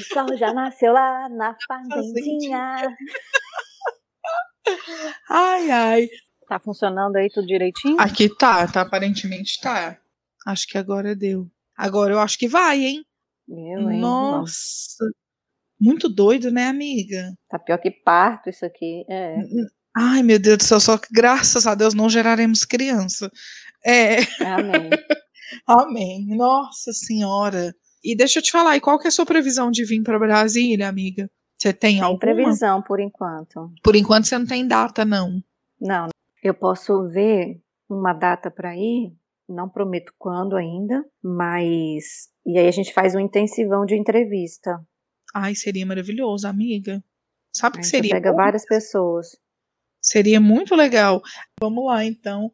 O sol já nasceu lá na fazendinha. Ai, ai. Tá funcionando aí tudo direitinho? Aqui tá, tá, aparentemente tá. Acho que agora deu. Agora eu acho que vai, hein? Eu, hein? Nossa. Muito doido, né, amiga? Tá pior que parto isso aqui. É. Ai, meu Deus do céu, só que graças a Deus não geraremos criança. É. Amém. Amém. Nossa Senhora. E deixa eu te falar, e qual que é a sua previsão de vir para Brasília, amiga? Você tem Sem alguma? previsão por enquanto. Por enquanto você não tem data, não. Não, eu posso ver uma data para ir, não prometo quando ainda, mas. E aí a gente faz um intensivão de entrevista. Ai, seria maravilhoso, amiga. Sabe o que seria? pega bom? várias pessoas. Seria muito legal. Vamos lá, então.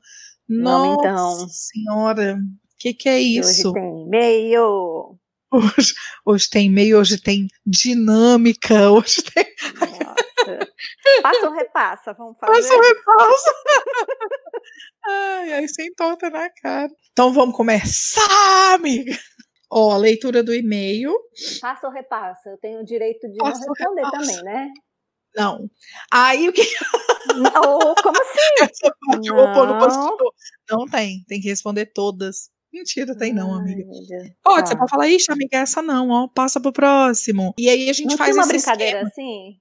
Vamos, Nossa então. senhora, o que, que é isso? Hoje tem e-mail. Hoje, hoje tem e-mail, hoje tem dinâmica, hoje tem. Nossa. Passa ou repassa? Vamos fazer. Passa um repassa. Ai, ai, sem torta na cara. Então vamos começar, amiga. Ó, a leitura do e-mail. Passa ou repassa? Eu tenho o direito de Passa não ou responder repassa. também, né? Não. Aí o que Ou como assim? essa parte eu vou pôr no Não. Não tem, tem que responder todas. Mentira, tem não, amiga. Pode, Tá. você pode falar, ixi, amiga, essa não, ó, passa pro próximo. E aí a gente Não faz uma brincadeira esquema. assim?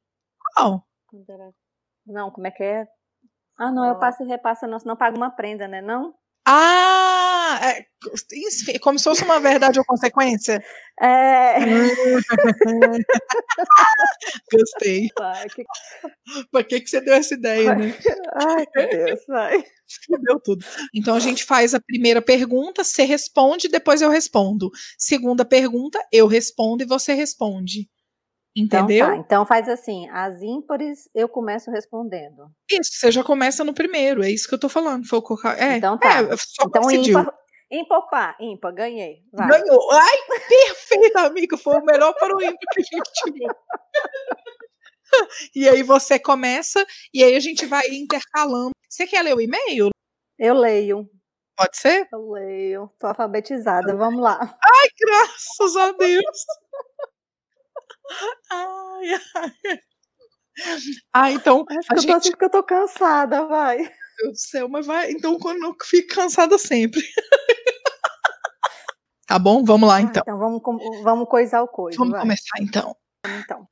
Não. Era- Não, como é que é? Ah, não, eu passo e repassa, não, senão paga uma prenda, né? Não? Ah, é, enfim, como se fosse uma verdade ou consequência. É. Gostei. Vai, que- Pra que, que você deu essa ideia, né? Ai, meu Deus, vai. Deu tudo. Então a gente faz a primeira pergunta, você responde, depois eu respondo. Segunda pergunta, eu respondo e você responde. Entendeu? Então tá, então faz assim, as ímpares eu começo respondendo. Isso, você já começa no primeiro, é isso que eu tô falando. Foi o. É, Então tá. é, só Então coincidiu. ímpar, ímpar, pá, ímpar, ganhei. Vai. Ganhou. Ai, perfeito, amigo. Foi o melhor para o ímpar que a gente tirou. E aí você começa e aí a gente vai intercalando. Você quer ler o e-mail? Eu leio, Pode ser? eu leio. Tô alfabetizada, vamos lá. Ai, graças a Deus. Ai, ai. Ah, então, Acho que eu tô assim porque eu tô cansada, vai. meu Deus do céu, mas vai, então quando eu fico cansada sempre. Tá bom? Vamos lá Ah, então. Então vamos, vamos coisar o coisa. Vamos vai. começar então. Então.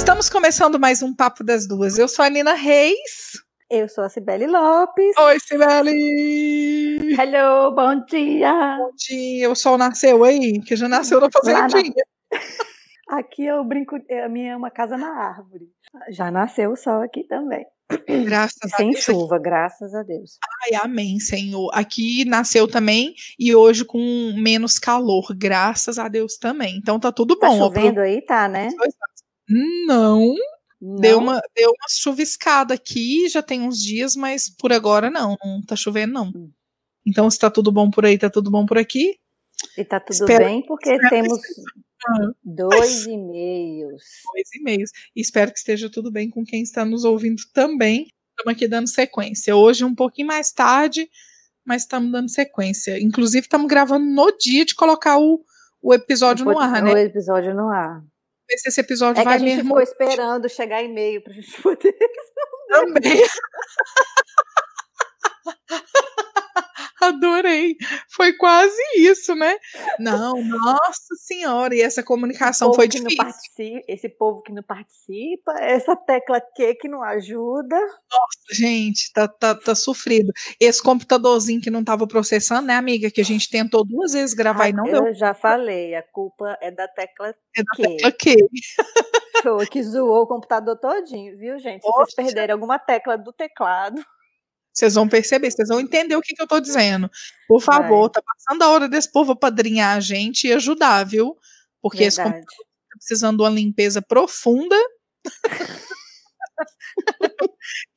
Estamos começando mais um Papo das Duas. Eu sou a Nina Reis. Eu sou a Cibele Lopes. Oi, Sibeli! Hello, bom dia. Bom dia. O sol nasceu aí? Que já nasceu na fazendinha. Aqui eu brinco, a minha é uma casa na árvore. Já nasceu o sol aqui também. Graças a Sem Deus. chuva, graças a Deus. Ai, amém, Senhor. Aqui nasceu também e hoje com menos calor, graças a Deus também. Então tá tudo Tá bom. ó, chovendo aí, tá, né? Não, Não? deu uma, deu uma chuviscada aqui, já tem uns dias, mas por agora não, não tá chovendo não. Hum. Então se tá tudo bom por aí, tá tudo bom por aqui. E tá tudo Espero- bem, porque que temos dois e-mails. Dois e-mails. Espero que esteja tudo bem com quem está nos ouvindo também. Estamos aqui dando sequência. Hoje um pouquinho mais tarde, mas estamos dando sequência. Inclusive estamos gravando no dia de colocar o, o episódio no ar, né? O episódio no ar. Ver se esse episódio É que vai a gente ficou esperando chegar e-mail pra gente poder. também. Adorei. Foi quase isso, né? Não, nossa senhora, e essa comunicação foi difícil. participa, esse povo que não participa, essa tecla Q que não ajuda. Gente, tá, tá, tá sofrido. Esse computadorzinho que não tava processando, né, amiga? Que a gente tentou duas vezes gravar e não eu deu. já falei, a culpa é da tecla É da Q. tecla Q. Foi que zoou o computador todinho, viu, gente? Se Poxa. vocês perderem alguma tecla do teclado, Vocês vão perceber, vocês vão entender o que, que eu tô dizendo. Por favor, tá passando a hora desse povo apadrinhar a gente e ajudar, viu? Porque esse verdade. computador tá precisando de uma limpeza profunda.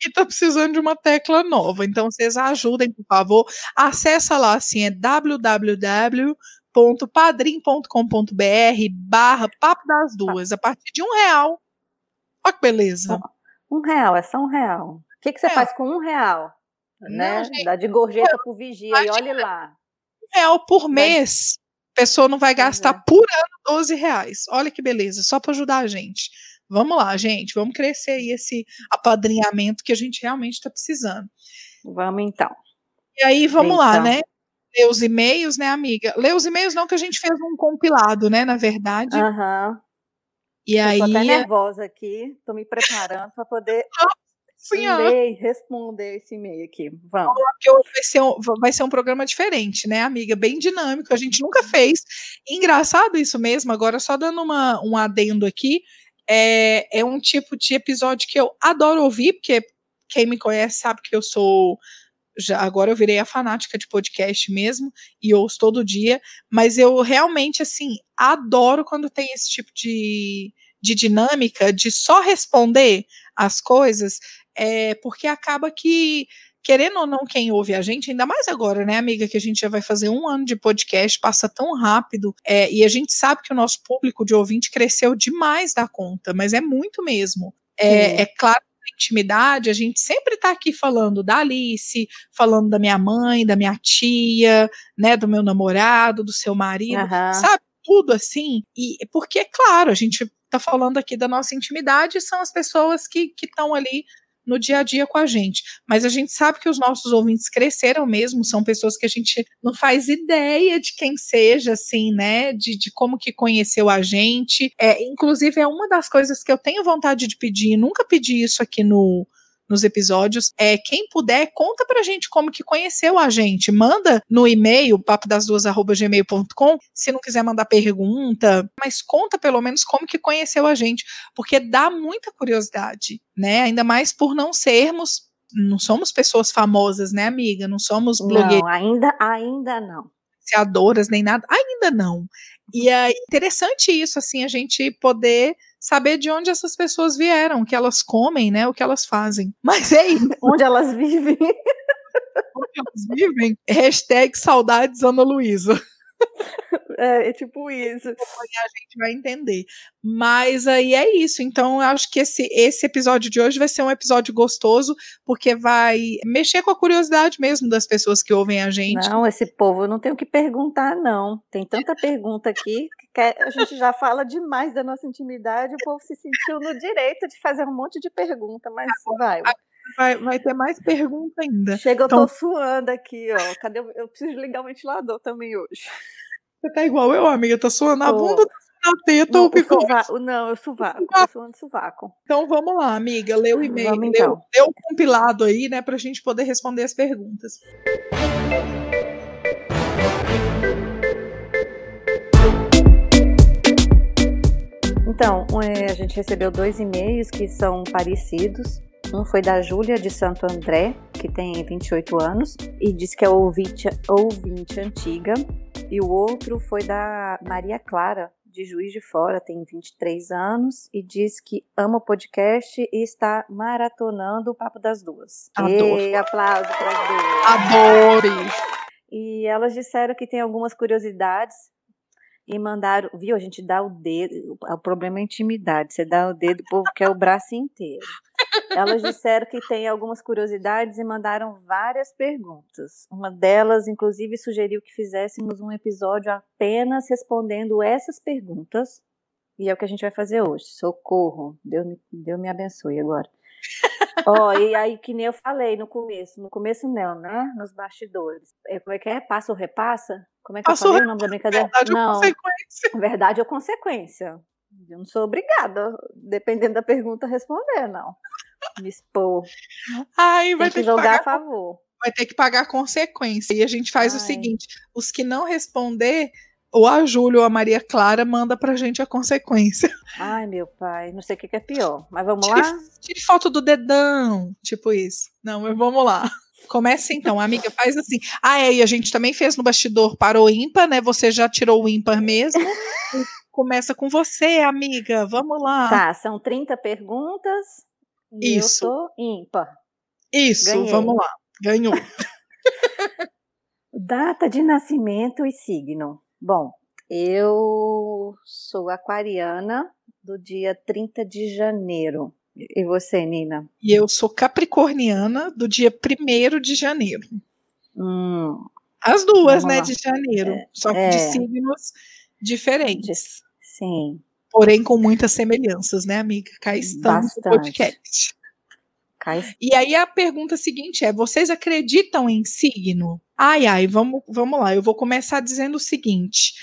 e tá precisando de uma tecla nova. Então, vocês ajudem, por favor. Acessa lá, assim, é www.padrim.com.br barra papo das duas. A partir de um real. Olha que beleza. Um real, é só um real. O que, que você é. faz com um real? Não, né? Gente, Dá de gorjeta pro vigia e olhe lá. Um real por mês. A pessoa não vai gastar uhum. por ano 12 reais. Olha que beleza, só para ajudar a gente. Vamos lá, gente, vamos crescer aí esse apadrinhamento que a gente realmente está precisando. Vamos então. E aí, vamos então. lá, né? Ler os e-mails, né, amiga? Ler os e-mails não, que a gente fez um compilado, né, na verdade. Aham. Uhum. E eu aí. Tô até nervosa aqui, tô me preparando para poder ler e responder esse e-mail aqui. Vamos. Porque vai ser, um, vai ser um programa diferente, né, amiga? Bem dinâmico, a gente nunca fez. Engraçado isso mesmo, agora só dando uma, um adendo aqui. É, é um tipo de episódio que eu adoro ouvir, porque quem me conhece sabe que eu sou já agora eu virei a fanática de podcast mesmo e ouço todo dia, mas eu realmente assim adoro quando tem esse tipo de, de dinâmica de só responder as coisas, é, porque acaba que querendo ou não, quem ouve a gente, ainda mais agora, né, amiga, que a gente já vai fazer um ano de podcast, passa tão rápido, é, e a gente sabe que o nosso público de ouvinte cresceu demais da conta, mas é muito mesmo. É, é claro intimidade, a gente sempre está aqui falando da Alice, falando da minha mãe, da minha tia, né, do meu namorado, do seu marido, uhum. sabe? Tudo assim. E porque, é claro, a gente está falando aqui da nossa intimidade, são as pessoas que estão ali no dia a dia com a gente. Mas a gente sabe que os nossos ouvintes cresceram mesmo, são pessoas que a gente não faz ideia de quem seja, assim, né? De, de como que conheceu a gente. É, inclusive, é uma das coisas que eu tenho vontade de pedir, nunca pedi isso aqui no, nos episódios. É, quem puder, conta pra gente como que conheceu a gente. Manda no e-mail, papo das duas gmail.com, se não quiser mandar pergunta, mas conta pelo menos como que conheceu a gente, porque dá muita curiosidade, né? Ainda mais por não sermos não somos pessoas famosas, né, amiga? Não somos blogueiras. Não, ainda, ainda não. Influenciadoras, nem nada. Ainda não. E é interessante isso, assim, a gente poder saber de onde essas pessoas vieram, o que elas comem, né, o que elas fazem. Mas é isso. Onde elas vivem. onde elas vivem. Hashtag saudades Ana Luísa. É, é tipo isso. A gente vai entender. Mas aí é isso. Então, eu acho que esse, esse episódio de hoje vai ser um episódio gostoso, porque vai mexer com a curiosidade mesmo das pessoas que ouvem a gente. Não, esse povo eu não tenho que perguntar, não. Tem tanta pergunta aqui que a gente já fala demais da nossa intimidade, o povo se sentiu no direito de fazer um monte de pergunta, mas vai. Vai, vai ter mais pergunta ainda. Chega, eu então, tô suando aqui, ó. Cadê? Eu, preciso ligar o ventilador também hoje. Você tá igual eu, amiga. Tá suando a bunda, tá na teta ou o Não, eu suvaco. Tô suando sovaco. Então vamos lá, amiga. Lê o e-mail. Vamos, então. lê, lê o compilado aí, né, pra gente poder responder as perguntas. Então, é, a gente recebeu dois e-mails que são parecidos. Um foi da Júlia de Santo André, que tem 28 anos, e diz que é ouvinte, ouvinte antiga. E o outro foi da Maria Clara, de Juiz de Fora, tem 23 anos, e diz que ama o podcast e está maratonando o Papo das Duas. Adoro. E aplauso para as duas. Adore! E elas disseram que tem algumas curiosidades e mandaram, viu? A gente dá o dedo, o problema é intimidade, você dá o dedo, o povo quer o braço inteiro. Elas disseram que tem algumas curiosidades e mandaram várias perguntas. Uma delas, inclusive, sugeriu que fizéssemos um episódio apenas respondendo essas perguntas. E é o que a gente vai fazer hoje. Socorro. Deus me, Deus me abençoe agora. Ó, oh, e aí, que nem eu falei no começo, no começo não, né? Nos bastidores. É, como é que é? Passa ou repassa? Como é que Passa eu falei o nome da brincadeira? Verdade não. ou consequência? Verdade ou consequência. Eu não sou obrigada, dependendo da pergunta, a responder, não. Me expor. Ai, vai Tem ter que jogar a favor. Vai ter que pagar consequência. E a gente faz Ai. o seguinte: os que não responder, ou a Júlia ou a Maria Clara manda pra gente a consequência. Ai, meu pai, não sei o que é pior. Mas vamos tire, lá? Tire foto do dedão, tipo isso. Não, mas vamos lá. Comece então, amiga, faz assim. Ah, é, e a gente também fez no bastidor para o ímpar, né? Você já tirou o ímpar mesmo. Começa com você, amiga. Vamos lá. Tá, são 30 perguntas. Isso. eu tô ímpar. Isso, Ganhei. vamos lá. Ganhou. Data de nascimento e signo. Bom, eu sou aquariana do dia 30 de janeiro. E você, Nina? E eu sou capricorniana do dia 1 de janeiro. Hum, As duas, né, lá. de janeiro. É, só que de é. signos diferentes. sim, Porém, com muitas semelhanças, né, amiga? Cá estamos no Bastante. podcast. cai E aí a pergunta seguinte é: vocês acreditam em signo? Ai, ai, vamos, vamos lá. Eu vou começar dizendo o seguinte: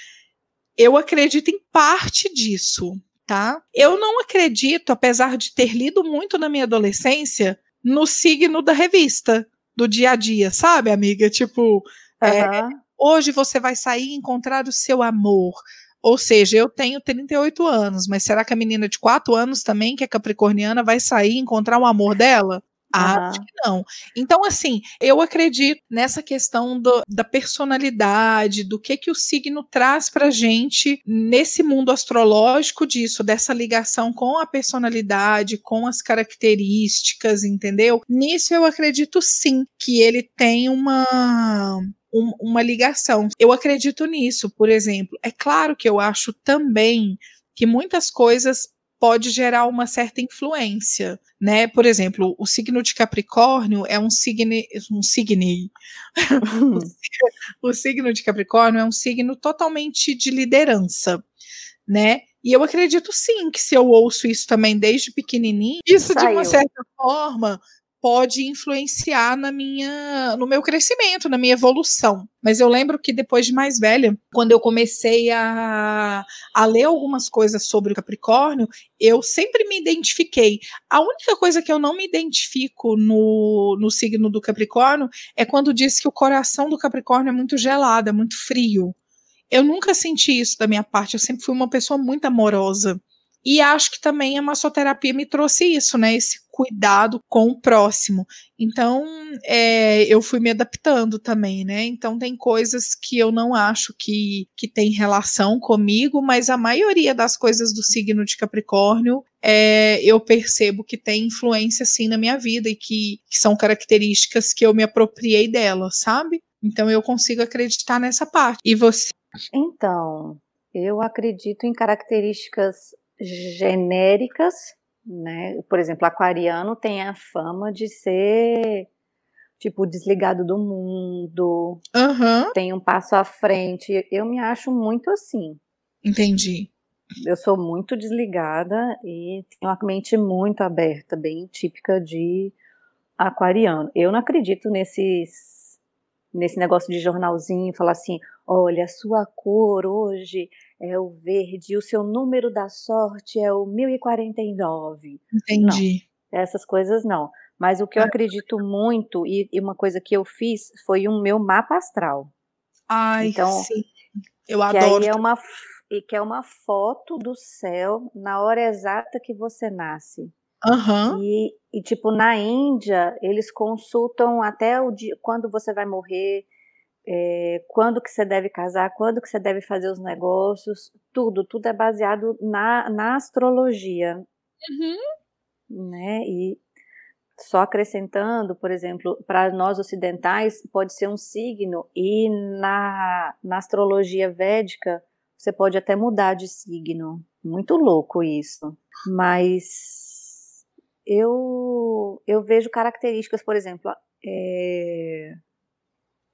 eu acredito em parte disso, tá? Eu não acredito, apesar de ter lido muito na minha adolescência, no signo da revista, do dia a dia, sabe, amiga? Tipo, é, Aham. hoje você vai sair e encontrar o seu amor. Ou seja, eu tenho 38 anos, mas será que a menina de 4 anos também, que é capricorniana, vai sair e encontrar o amor dela? Acho que não. Então, assim, eu acredito nessa questão do- da personalidade, do que que o signo traz pra gente nesse mundo astrológico disso, dessa ligação com a personalidade, com as características, entendeu? Nisso eu acredito sim que ele tem uma um- uma ligação. Eu acredito nisso, por exemplo. É claro que eu acho também que muitas coisas pode gerar uma certa influência, né? Por exemplo, o signo de Capricórnio é um signo, um signo, o signo de Capricórnio é um signo totalmente de liderança, né? E eu acredito sim que se eu ouço isso também desde pequenininho, isso de uma Saiu. certa forma pode influenciar na minha, no meu crescimento, na minha evolução. Mas eu lembro que depois de mais velha, quando eu comecei a, a ler algumas coisas sobre o Capricórnio, eu sempre me identifiquei. A única coisa que eu não me identifico no, no signo do Capricórnio é quando diz que o coração do Capricórnio é muito gelado, é muito frio. Eu nunca senti isso da minha parte, eu sempre fui uma pessoa muito amorosa. E acho que também a massoterapia me trouxe isso, né? Esse cuidado com o próximo. Então, é, eu fui me adaptando também, né? Então, tem coisas que eu não acho que, que tem relação comigo, mas a maioria das coisas do signo de Capricórnio é, eu percebo que tem influência, sim, na minha vida e que, que são características que eu me apropriei delas, sabe? Então, eu consigo acreditar nessa parte. E você? Então, eu acredito em características genéricas, né? Por exemplo, aquariano tem a fama de ser tipo desligado do mundo, Aham, tem um passo à frente. Eu me acho muito assim. entendi. Eu sou muito desligada e tenho a mente muito aberta, bem típica de aquariano. Eu não acredito nesses nesse negócio de jornalzinho, falar assim, olha, a sua cor hoje é o verde, o seu número da sorte é o 1049. Entendi. Essas coisas não. Mas o que eu acredito muito, e, e uma coisa que eu fiz, foi o meu mapa astral. Ai, Então, sim. Eu que adoro. é uma, e que é uma foto do céu na hora exata que você nasce. Aham. E, e, tipo, na Índia, eles consultam até o dia, quando você vai morrer, é, quando que você deve casar, quando que você deve fazer os negócios, tudo, tudo é baseado na, na astrologia, Uhum. né? E só acrescentando, por exemplo, para nós ocidentais, pode ser um signo, e na, na astrologia védica, você pode até mudar de signo. Muito louco isso. Mas eu, eu vejo características, por exemplo, é,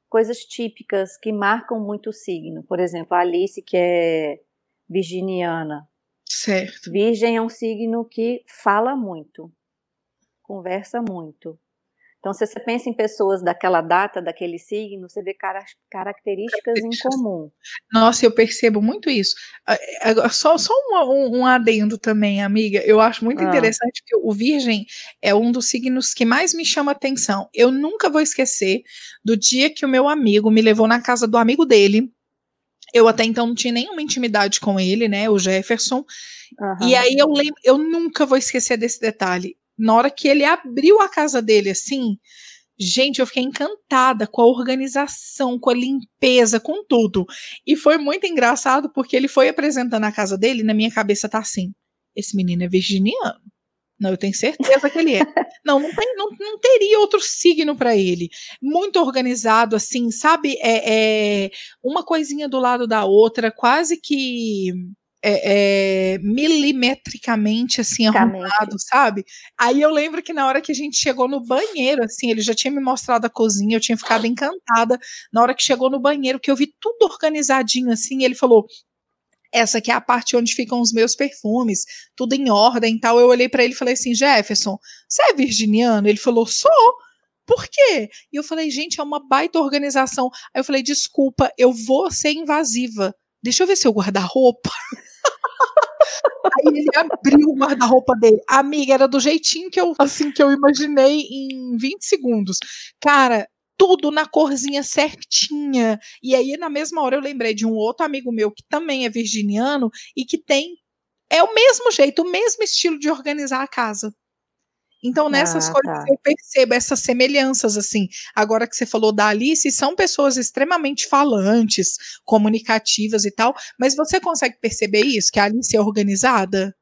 coisas típicas que marcam muito o signo. Por exemplo, a Alice, que é virginiana. Certo. Virgem é um signo que fala muito, conversa muito. Então, se você pensa em pessoas daquela data, daquele signo, você vê cara- características em comum. Nossa, eu percebo muito isso. Agora, Só, só um, um- adendo também, amiga. Eu acho muito Ah. interessante que o Virgem é um dos signos que mais me chama atenção. Eu nunca vou esquecer do dia que o meu amigo me levou na casa do amigo dele. Eu até então não tinha nenhuma intimidade com ele, né? O Jefferson. Aham. E aí eu lembro, eu nunca vou esquecer desse detalhe. Na hora que ele abriu a casa dele assim, gente, eu fiquei encantada com a organização, com a limpeza, com tudo. E foi muito engraçado porque ele foi apresentando a casa dele, e na minha cabeça tá assim: esse menino é virginiano. Não, eu tenho certeza que ele é. Não, não, tem, não, não teria outro signo para ele. Muito organizado, assim, sabe? É, é, uma coisinha do lado da outra, quase que é, é, milimetricamente assim arrumado, sabe? Aí eu lembro que na hora que a gente chegou no banheiro, assim, ele já tinha me mostrado a cozinha, eu tinha ficado encantada. Na hora que chegou no banheiro, que eu vi tudo organizadinho assim, ele falou: essa aqui é a parte onde ficam os meus perfumes, tudo em ordem e tal. Eu olhei para ele e falei assim: Jefferson, você é virginiano? Ele falou: sou. Por quê? E eu falei: gente, é uma baita organização. Aí eu falei: desculpa, eu vou ser invasiva. Deixa eu ver seu guarda-roupa. Aí ele abriu o guarda-roupa dele. Amiga, era do jeitinho que eu, assim, que eu imaginei em 20 segundos. Cara, tudo na corzinha certinha. E aí, na mesma hora, eu lembrei de um outro amigo meu que também é virginiano e que tem. É o mesmo jeito, o mesmo estilo de organizar a casa. Então, nessas ah, coisas tá. eu percebo essas semelhanças, assim. Agora que você falou da Alice, são pessoas extremamente falantes, comunicativas e tal, mas você consegue perceber isso? Que a Alice é organizada?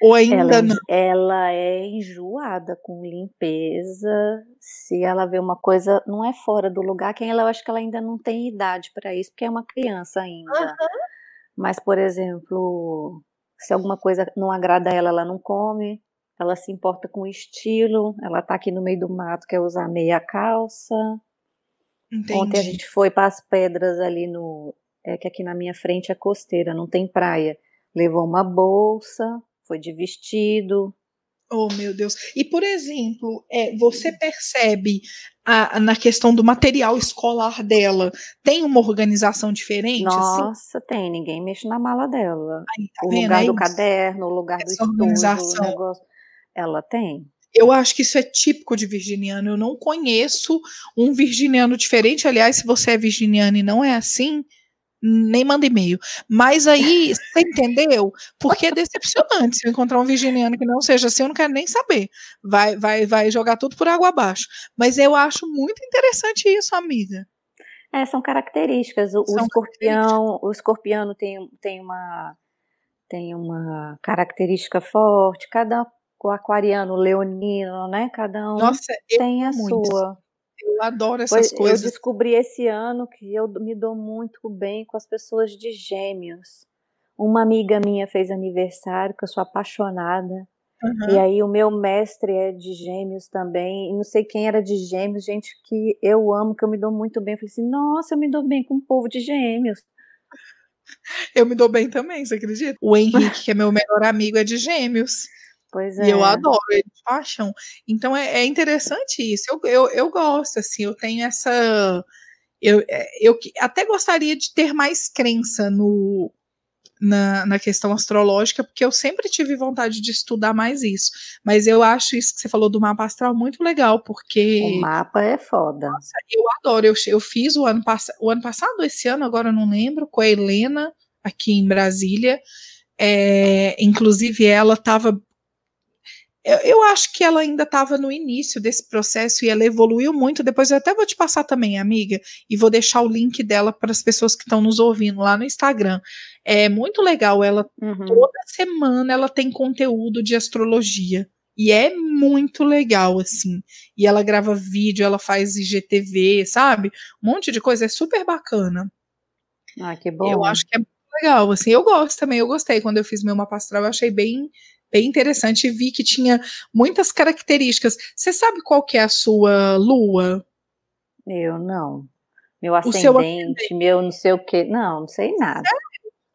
Ou ainda ela, não? Ela é enjoada com limpeza. Se ela vê uma coisa não é fora do lugar, quem ela eu acho que ela ainda não tem idade para isso, porque é uma criança ainda. Uhum. Mas, por exemplo, se alguma coisa não agrada a ela, ela não come. Ela se importa com o estilo. Ela tá aqui no meio do mato, quer usar meia calça. Entendi. Ontem a gente foi para as pedras ali no. É que aqui na minha frente é costeira, não tem praia. Levou uma bolsa, foi de vestido. Oh, meu Deus. E, por exemplo, é, você percebe a, na questão do material escolar dela, tem uma organização diferente? Assim? Nossa, assim? tem. Ninguém mexe na mala dela. Aí, tá o vendo? lugar é do isso. caderno, o lugar Essa do estudo, o negócio. Ela tem. Eu acho que isso é típico de virginiano. Eu não conheço um virginiano diferente. Aliás, se você é virginiano e não é assim, nem manda e-mail. Mas aí, você entendeu? Porque é decepcionante se eu encontrar um virginiano que não seja assim, eu não quero nem saber. Vai, vai, vai jogar tudo por água abaixo. Mas eu acho muito interessante isso, amiga. É, são características. O, são o escorpião, o escorpiano tem, tem uma tem uma característica forte. Cada o aquariano, o leonino, né? Cada um Nossa, tem a muito. sua. Eu adoro essas pois, coisas. Eu descobri esse ano que eu me dou muito bem com as pessoas de gêmeos. Uma amiga minha fez aniversário, que eu sou apaixonada. Uhum. E aí o meu mestre é de gêmeos também. E não sei quem era de gêmeos, gente que eu amo, que eu me dou muito bem. Eu falei assim, nossa, eu me dou bem com o povo de gêmeos. Eu me dou bem também, você acredita? O Henrique, que é meu melhor amigo, é de gêmeos. Pois é. E eu é. adoro, eles paixão. Então é, é, interessante isso. Eu, eu, eu gosto, assim, eu tenho essa. Eu, é, eu até gostaria de ter mais crença no, na, na questão astrológica, porque eu sempre tive vontade de estudar mais isso. Mas eu acho isso que você falou do mapa astral muito legal, porque. O mapa é foda. Nossa, eu adoro. Eu, eu fiz o ano, pass o ano passado, esse ano, agora eu não lembro, com a Helena, aqui em Brasília. É, inclusive, ela estava eu, eu acho que ela ainda estava no início desse processo e ela evoluiu muito. Depois eu até vou te passar também, amiga, e vou deixar o link dela para as pessoas que estão nos ouvindo lá no Instagram. É muito legal. Ela uhum. toda semana ela tem conteúdo de astrologia. E é muito legal, assim. E ela grava vídeo, ela faz IGTV, sabe? Um monte de coisa, é super bacana. Ah, que bom. Eu acho que é legal, assim. Eu gosto também, eu gostei. Quando eu fiz meu mapa astral, eu achei bem bem interessante e vi que tinha muitas características. Você sabe qual que é a sua lua? Eu não. Meu ascendente, ascendente. meu não sei o que. Não, não sei nada.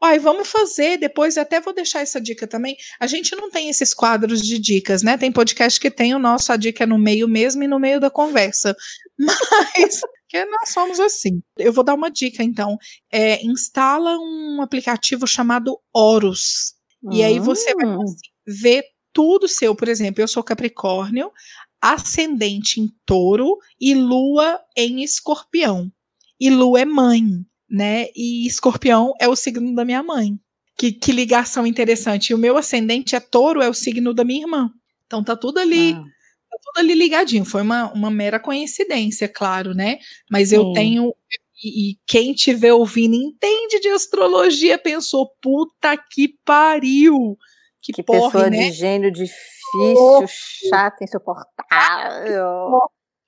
Ai, vamos fazer, depois até vou deixar essa dica também. A gente não tem esses quadros de dicas, né? Tem podcast que tem o nosso, a dica é no meio mesmo e no meio da conversa. Mas que nós somos assim. Eu vou dar uma dica então. É, instala um aplicativo chamado Horus. E aí você vai hum. conseguir ver tudo seu. Por exemplo, eu sou Capricórnio, ascendente em touro e lua em escorpião. E lua é mãe, né? E escorpião é o signo da minha mãe. Que, que ligação interessante. E o meu ascendente é touro, é o signo da minha irmã. Então tá tudo ali. Ah. Tá tudo ali ligadinho. Foi uma, uma mera coincidência, claro, né? Mas Sim. eu tenho. E, e quem tiver ouvindo entende de astrologia pensou, puta que pariu que, Que porre, pessoa né? de gênio difícil, Porra. chata, insuportável.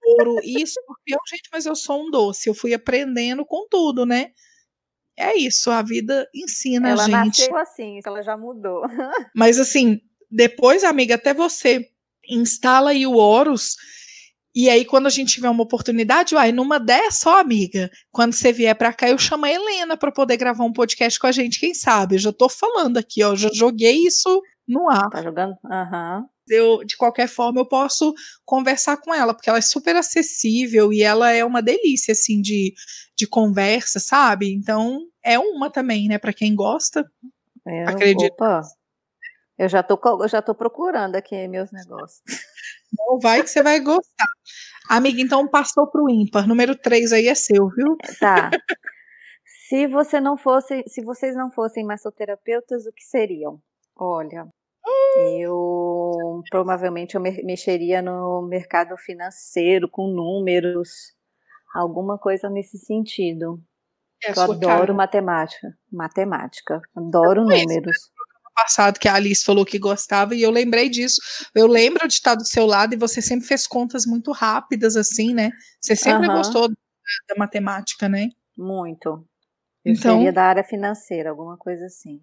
Ouro, isso, porque eu, gente, mas eu sou um doce, eu fui aprendendo com tudo, né? É isso, a vida ensina Ela a gente. nasceu assim, ela já mudou. Mas assim, depois, amiga, até você instala aí o Horus. E aí, quando a gente tiver uma oportunidade, uai, numa dessa, ó, amiga, quando você vier pra cá, eu chamo a Helena pra poder gravar um podcast com a gente, quem sabe? Eu já tô falando aqui, ó, já joguei isso no ar. Tá jogando? Aham. Eu, de qualquer forma, eu posso conversar com ela, porque ela é super acessível e ela é uma delícia, assim, de, de conversa, sabe? Então, é uma também, né, pra quem gosta. Eu- Acredito. Opa. Eu já, tô, eu já tô procurando aqui meus negócios. Então, vai que você vai gostar. Amiga, então passou pro ímpar. Número 3 aí é seu, viu? Tá. se você não fosse, se vocês não fossem massoterapeutas, o que seriam? Olha, eu provavelmente eu me- mexeria no mercado financeiro com números, alguma coisa nesse sentido. É Eu adoro cara. matemática, matemática, adoro números. Passado que a Alice falou que gostava e eu lembrei disso. Eu lembro de estar do seu lado e você sempre fez contas muito rápidas, assim, né? Você sempre Aham. gostou da, da matemática, né? Muito. Eu Então- seria da área financeira, alguma coisa assim.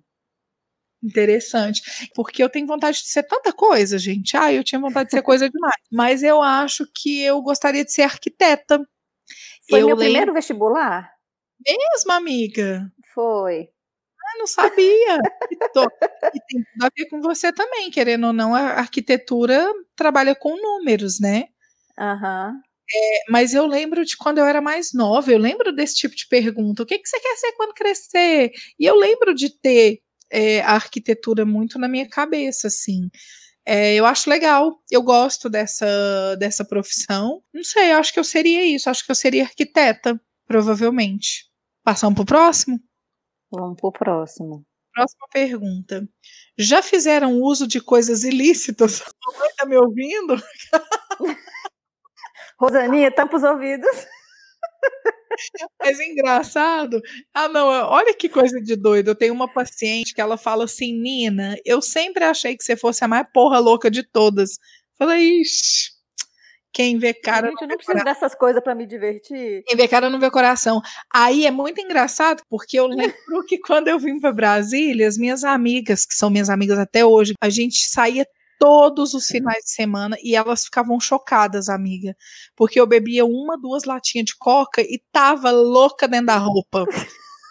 Interessante. Porque eu tenho vontade de ser tanta coisa, gente. Ah, eu tinha vontade de ser coisa demais. Mas eu acho que eu gostaria de ser arquiteta. Foi eu meu lembro primeiro vestibular? mesmo, amiga. Foi. Ah, não sabia. E, tem tudo a ver com você também, querendo ou não, a arquitetura trabalha com números, né? Aham. Mas eu lembro de quando eu era mais nova, eu lembro desse tipo de pergunta: o que, que você quer ser quando crescer? E eu lembro de ter é, a arquitetura muito na minha cabeça, assim. É, eu acho legal, eu gosto dessa, dessa profissão. Não sei, eu acho que eu seria isso, acho que eu seria arquiteta, provavelmente. Passamos pro próximo? Vamos pro próximo. Próxima pergunta. Já fizeram uso de coisas ilícitas? A mamãe tá me ouvindo? Rosaninha, tampa os ouvidos. Mas engraçado. Ah, não, olha que coisa de doido. Eu tenho uma paciente que ela fala assim: Nina, eu sempre achei que você fosse a mais porra louca de todas. Falei, ixi, quem vê cara. Gente, eu não não vê preciso dessas coisas pra me divertir. Quem vê cara não vê coração. Aí é muito engraçado, porque eu lembro que quando eu vim para Brasília, as minhas amigas, que são minhas amigas até hoje, a gente saía todos os finais de semana e elas ficavam chocadas, amiga, porque eu bebia uma, duas latinhas de coca e tava louca dentro da roupa.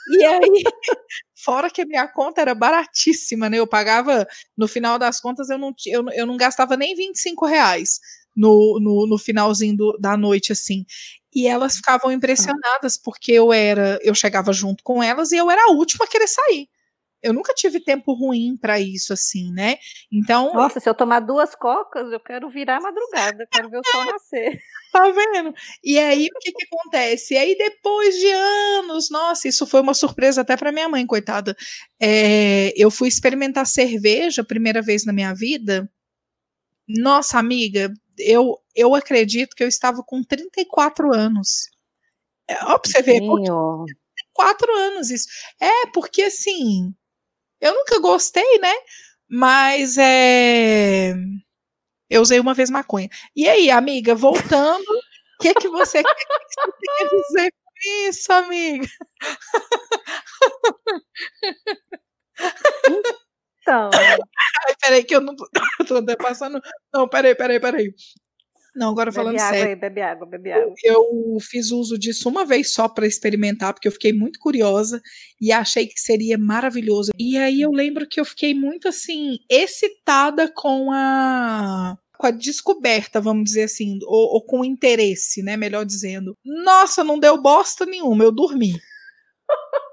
E aí, fora que a minha conta era baratíssima, né? Eu pagava, no final das contas, eu não, eu, eu não gastava nem 25 reais no, no, no finalzinho do- da noite, assim. E elas ficavam impressionadas, porque eu era, eu chegava junto com elas e eu era a última a querer sair. Eu nunca tive tempo ruim para isso, assim, né? Então, Nossa, se eu tomar duas cocas, eu quero virar a madrugada, quero ver o sol nascer. Tá vendo? E aí, o que que acontece? E aí, depois de anos, nossa, isso foi uma surpresa até para minha mãe, coitada. É, eu fui experimentar cerveja, primeira vez na minha vida. Nossa, amiga, eu, eu acredito que eu estava com 34 anos. É, ó, pra você ver, quatro anos isso. É, porque assim, eu nunca gostei, né? Mas é. Eu usei uma vez maconha. E aí, amiga, voltando, o que, que você quer que você quer dizer com isso, amiga? Então, Ai, peraí, que eu não tô, eu tô até passando. Não, peraí, peraí, peraí. Não, agora falando bebe água sério. aí, bebe água, bebe água. Eu fiz uso disso uma vez só para experimentar, porque eu fiquei muito curiosa e achei que seria maravilhoso. E aí eu lembro que eu fiquei muito assim excitada com a com a descoberta, vamos dizer assim, ou, ou com o interesse, né, melhor dizendo. Nossa, não deu bosta nenhuma, eu dormi.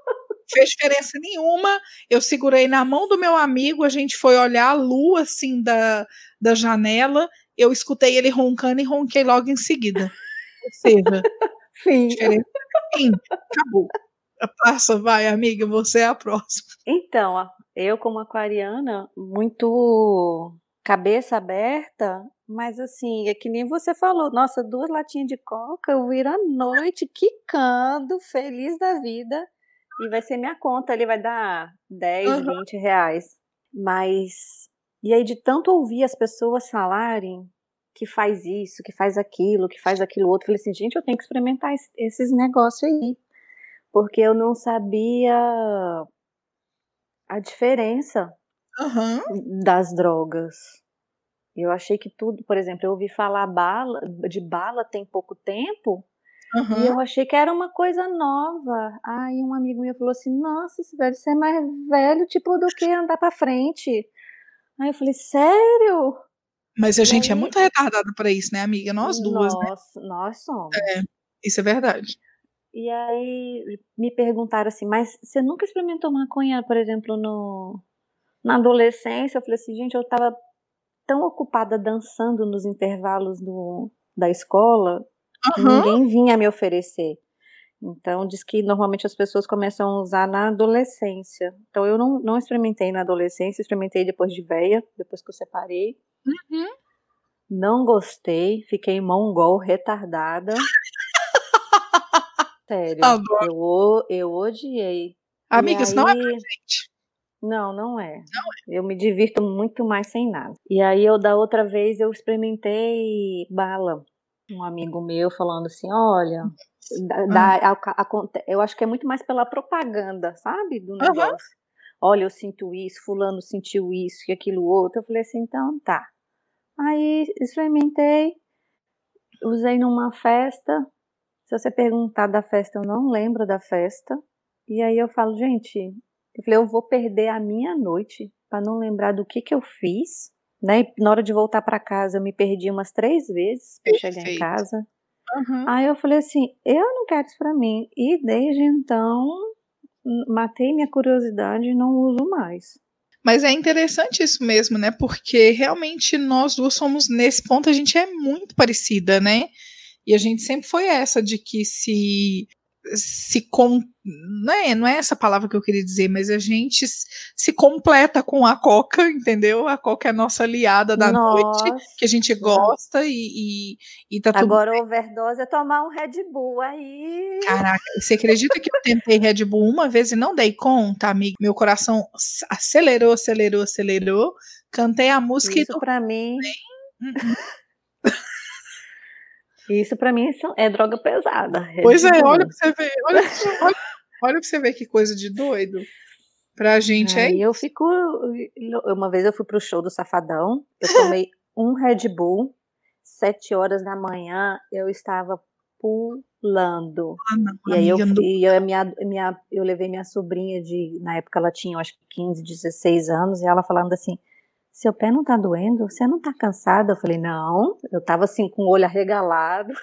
Fez diferença nenhuma. Eu segurei na mão do meu amigo, a gente foi olhar a lua assim da, da janela eu escutei ele roncando e ronquei logo em seguida. Ou seja, diferença. Fim, acabou. Passa, vai, amiga, você é a próxima. Então, eu como aquariana, muito cabeça aberta, mas assim, é que nem você falou, nossa, duas latinhas de coca, eu viro à noite quicando, feliz da vida, e vai ser minha conta ali, vai dar 10, Aham. 20 reais. Mas E aí, de tanto ouvir as pessoas falarem que faz isso, que faz aquilo, que faz aquilo outro, eu falei assim, gente, eu tenho que experimentar esses negócios aí. Porque eu não sabia a diferença uhum. das drogas. Eu achei que tudo, por exemplo, eu ouvi falar bala, de bala tem pouco tempo, uhum. e eu achei que era uma coisa nova. Aí um amigo meu falou assim: Nossa, velho, você é mais velho, tipo, do que andar pra frente. Aí eu falei: Sério? Mas a gente é aí... é muito retardada para isso, né, amiga? Nós duas, nós, né? Nós somos. É, isso é verdade. E aí me perguntaram assim, mas você nunca experimentou maconha, por exemplo, no, na adolescência? Eu falei assim, gente, eu tava tão ocupada dançando nos intervalos do, da escola uhum. ninguém vinha me oferecer. Então, diz que normalmente as pessoas começam a usar na adolescência. Então, eu não, não experimentei na adolescência, experimentei depois de veia, depois que eu separei. Uhum. Não gostei, fiquei mongol, retardada. Sério, eu, eu odiei. Amiga, isso não é pra gente. Não, não é. Não é. Eu me divirto muito mais sem nada. E aí eu da outra vez eu experimentei bala. Um amigo meu falando assim, olha, da, da, a, a, eu acho que é muito mais pela propaganda, sabe, do negócio. Uhum. Olha, eu sinto isso, fulano sentiu isso e aquilo outro. Eu falei assim, então tá. Aí experimentei, usei numa festa. Se você perguntar da festa, eu não lembro da festa. E aí eu falo, gente, eu falei, eu vou perder a minha noite para não lembrar do que que eu fiz, né? E na hora de voltar para casa, eu me perdi umas três vezes para chegar em casa. Uhum. Aí eu falei assim, eu não quero isso para mim. E desde então, matei minha curiosidade e não uso mais. Mas é interessante isso mesmo, né? Porque realmente nós duas somos, nesse ponto, a gente é muito parecida, né? E a gente sempre foi essa de que se se com, não é, não é essa palavra que eu queria dizer, mas a gente se completa com a Coca, entendeu? A Coca é a nossa aliada da Nossa. noite, que a gente gosta e, e, e tá tudo Agora bem. overdose é tomar um Red Bull aí. Caraca, você acredita que eu tentei Red Bull uma vez e não dei conta, amigo? Meu coração acelerou, acelerou, acelerou. Cantei a música Isso e pra mim. Isso para mim é droga pesada. Pois é, olha pra você ver, olha, olha, olha pra você ver que coisa de doido. Pra gente é. eu fico. Uma vez eu fui pro show do Safadão, eu tomei um Red Bull, sete horas da manhã, eu estava pulando. Ah, não, e aí eu, e eu, minha, minha, eu levei minha sobrinha de. Na época ela tinha acho que 15, 16 anos, e ela falando assim: seu pé não tá doendo? Você não tá cansada? Eu falei, não. Eu tava assim com o olho arregalado.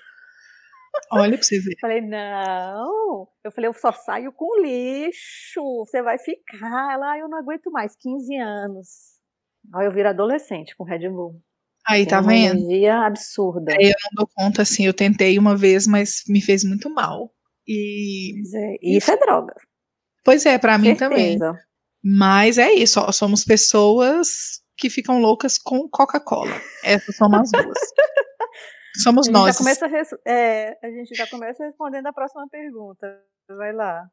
Olha pra você ver. Falei, não. Eu falei, eu só saio com lixo. Você vai ficar. Ela, eu não aguento mais. 15 anos. Aí eu viro adolescente com Red Bull. Aí, Tem tá uma vendo? energia absurda. Aí eu não dou conta, assim, eu tentei uma vez, mas me fez muito mal. E. É, isso é droga. Pois é, para mim também. Mas é isso, somos pessoas que ficam loucas com Coca-Cola. Essas são as duas. Somos a nós. Já começa a, é, a gente já começa respondendo a próxima pergunta. Vai lá.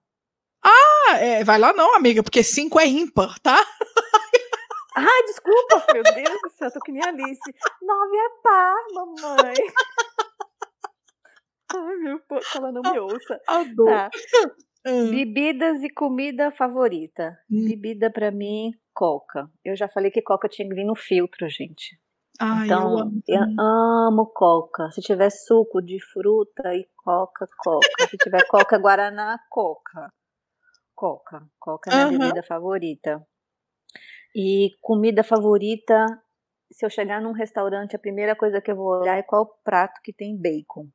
Ah, é, vai lá não, amiga, porque 5 é ímpar, tá? Ai, desculpa, meu Deus do céu, tô que nem Alice. 9 é par, mamãe. Ai, meu, ela não me ouça. Adoro. Tá. Hum. Bebidas e comida favorita. Hum. Bebida para mim, coca. Eu já falei que coca tinha que vir no filtro, gente. Ai, então, eu amo, eu amo coca. Se tiver suco de fruta e coca, coca. Se tiver coca guaraná, coca. Coca. Coca é a minha uhum. bebida favorita. E comida favorita, se eu chegar num restaurante, a primeira coisa que eu vou olhar é qual prato que tem bacon.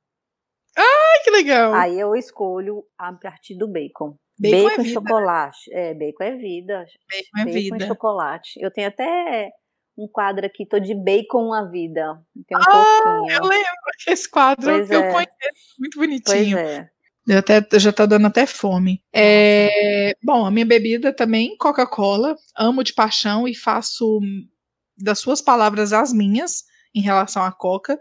Ai, que legal! Aí eu escolho a partir do bacon. Bacon, bacon é e chocolate. É, bacon é vida. Bacon é bacon vida. e chocolate. Eu tenho até um quadro aqui, tô de bacon a vida. Tem um ah, pouquinho. Eu lembro esse quadro, pois eu é. conheço, muito bonitinho. Pois é. Eu até, já tá dando até fome. É, bom, a minha bebida também, Coca-Cola. Amo de paixão e faço das suas palavras as minhas em relação à Coca.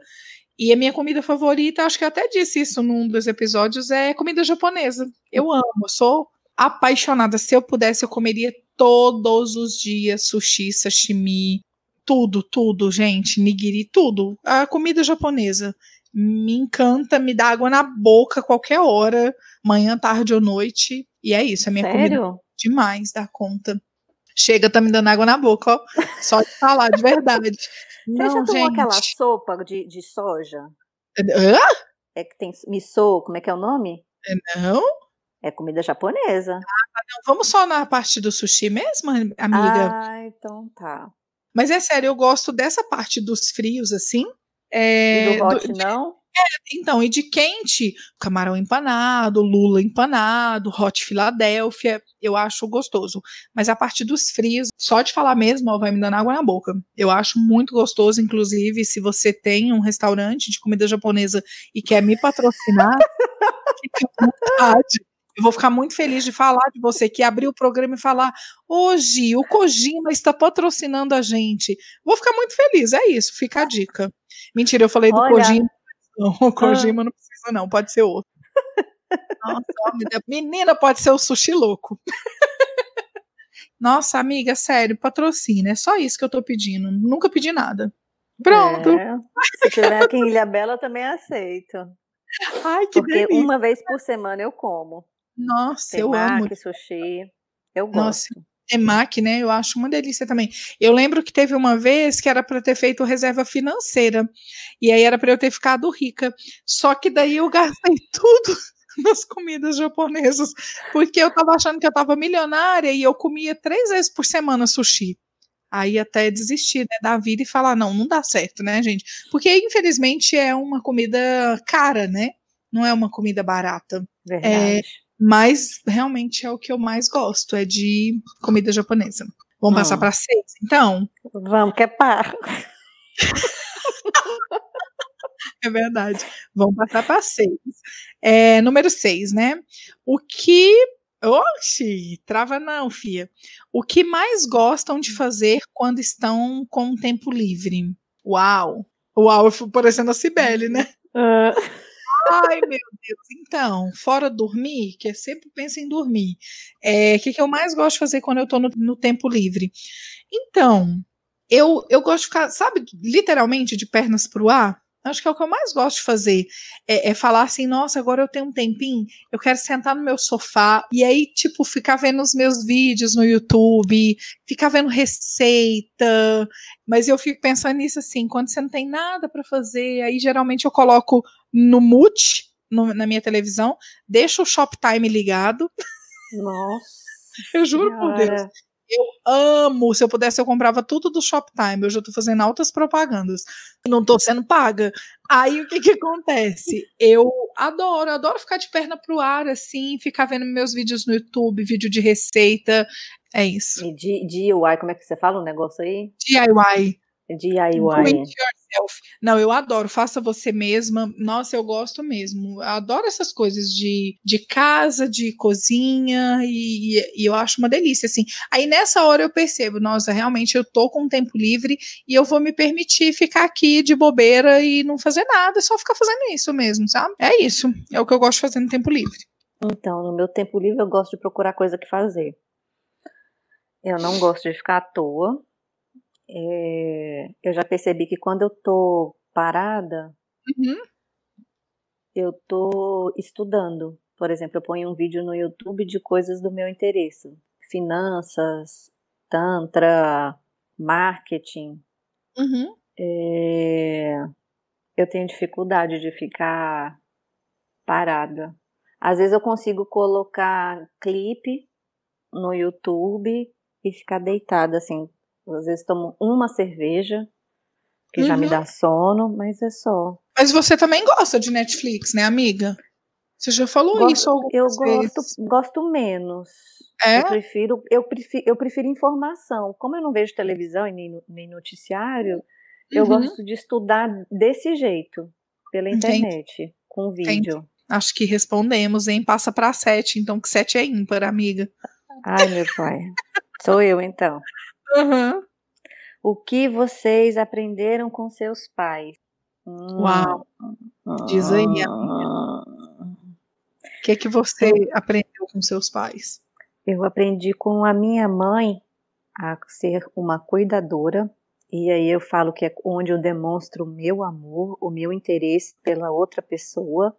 E a minha comida favorita, acho que eu até disse isso num dos episódios, é comida japonesa. Eu amo, sou apaixonada. Se eu pudesse, eu comeria todos os dias sushi, sashimi, tudo, tudo, gente. Nigiri, tudo. A comida japonesa me encanta, me dá água na boca qualquer hora, manhã, tarde ou noite. E é isso, é minha Sério? comida demais da conta. Chega, tá me dando água na boca, ó. Só de falar, de verdade. Você já Não, tomou aquela gente. sopa de, de soja? Hã? É que tem miso, como é que é o nome? Não? É comida japonesa. Não, vamos só na parte do sushi mesmo, amiga? Ah, então tá. Mas é sério, eu gosto dessa parte dos frios, assim. E É, do hot do- não? Então, e de quente, camarão empanado, lula empanado, hot Filadélfia, eu acho gostoso. Mas a parte dos frios, só de falar mesmo, ó, vai me dando água na boca. Eu acho muito gostoso, inclusive, se você tem um restaurante de comida japonesa e quer me patrocinar, fica à vontade. Eu vou ficar muito feliz de falar de você que abriu o programa e falar: hoje o Kojima está patrocinando a gente. Vou ficar muito feliz, é isso, fica a dica. Mentira, eu falei do Olha. Kojima. Não, o Kojima não precisa, não, pode ser outro. Nossa, menina, pode ser o sushi louco. Nossa, amiga, sério, patrocina. É só isso que eu tô pedindo. Nunca pedi nada. Pronto. É. Se tiver aqui em Ilha Bela, eu também aceito. Ai, que Porque delícia. uma vez por semana eu como. Nossa, eu amo. Temaki, sushi. Eu Nossa, Temaki, né? Eu acho uma delícia também. Eu lembro que teve uma vez que era para ter feito reserva financeira. E aí era para eu ter ficado rica. Só que daí eu gastei tudo nas comidas japonesas. Porque eu tava achando que eu tava milionária e eu comia três vezes por semana sushi. Aí até desistir né, da vida e falar, não, não dá certo, né, gente? Porque infelizmente é uma comida cara, né? Não é uma comida barata. Verdade. Mas realmente é o que eu mais gosto, é de comida japonesa. Vamos Hum. passar para seis, então? Vamos, que é par. É verdade. Vamos passar para seis. É, número seis, né? O que. Oxi, trava não, fia. O que mais gostam de fazer quando estão com tempo livre? Uau! Uau, parecendo a Cibele, né? Ah, Ai, meu Deus. Então, fora dormir, que eu sempre penso em dormir, é, o que, que eu mais gosto de fazer quando eu tô no, no tempo livre? Então, eu, eu gosto de ficar, sabe, literalmente de pernas pro ar? Acho que é o que eu mais gosto de fazer. É, é falar assim, nossa, agora eu tenho um tempinho, eu quero sentar no meu sofá e aí, tipo, ficar vendo os meus vídeos no YouTube, ficar vendo receita. Mas eu fico pensando nisso assim, quando você não tem nada para fazer, aí geralmente eu coloco no mute no- na minha televisão, deixo o Shoptime ligado. nossa. Eu juro por Deus. Eu amo. Se eu pudesse, eu comprava tudo do Shoptime. Eu já tô fazendo altas propagandas. Não tô sendo paga. Aí o que que acontece? Eu adoro, adoro ficar de perna pro ar, assim, ficar vendo meus vídeos no YouTube, vídeo de receita. É isso. E DIY, como é que você fala o negócio aí? DIY. DIY. it Não, eu adoro. Faça você mesma. Nossa, eu gosto mesmo. Eu adoro essas coisas de, de casa, de cozinha e, e eu acho uma delícia, assim. Aí nessa hora eu percebo, nossa, realmente eu tô com tempo livre e eu vou me permitir ficar aqui de bobeira e não fazer nada, só ficar fazendo isso mesmo, sabe? É isso. É o que eu gosto de fazer no tempo livre. Então, no meu tempo livre eu gosto de procurar coisa que fazer. Eu não gosto de ficar à toa. É, eu já percebi que quando eu tô parada, Uhum. eu tô estudando. Por exemplo, eu ponho um vídeo no YouTube de coisas do meu interesse. Finanças, tantra, marketing. Uhum. É, eu tenho dificuldade de ficar parada. Às vezes eu consigo colocar clipe no YouTube e ficar deitada assim. Às vezes tomo uma cerveja, que já me Uhum. dá sono, mas é só. Mas você também gosta de Netflix, né, amiga? Você já falou Gosto- isso algumas eu vezes. gosto, gosto menos. É? Eu prefiro, eu prefiro, eu prefiro informação. Como eu não vejo televisão e nem, nem noticiário, eu Uhum. gosto de estudar desse jeito, pela Entendi. internet, com vídeo. Acho que respondemos, hein? Passa para sete, então que sete é ímpar, amiga. Ai, meu pai. Sou eu então. Uhum. O que vocês aprenderam com seus pais? Uau. Diz aí, O que, que você aprendeu com seus pais? Eu aprendi com a minha mãe a ser uma cuidadora E aí eu falo que é onde eu demonstro o meu amor, o meu interesse pela outra pessoa,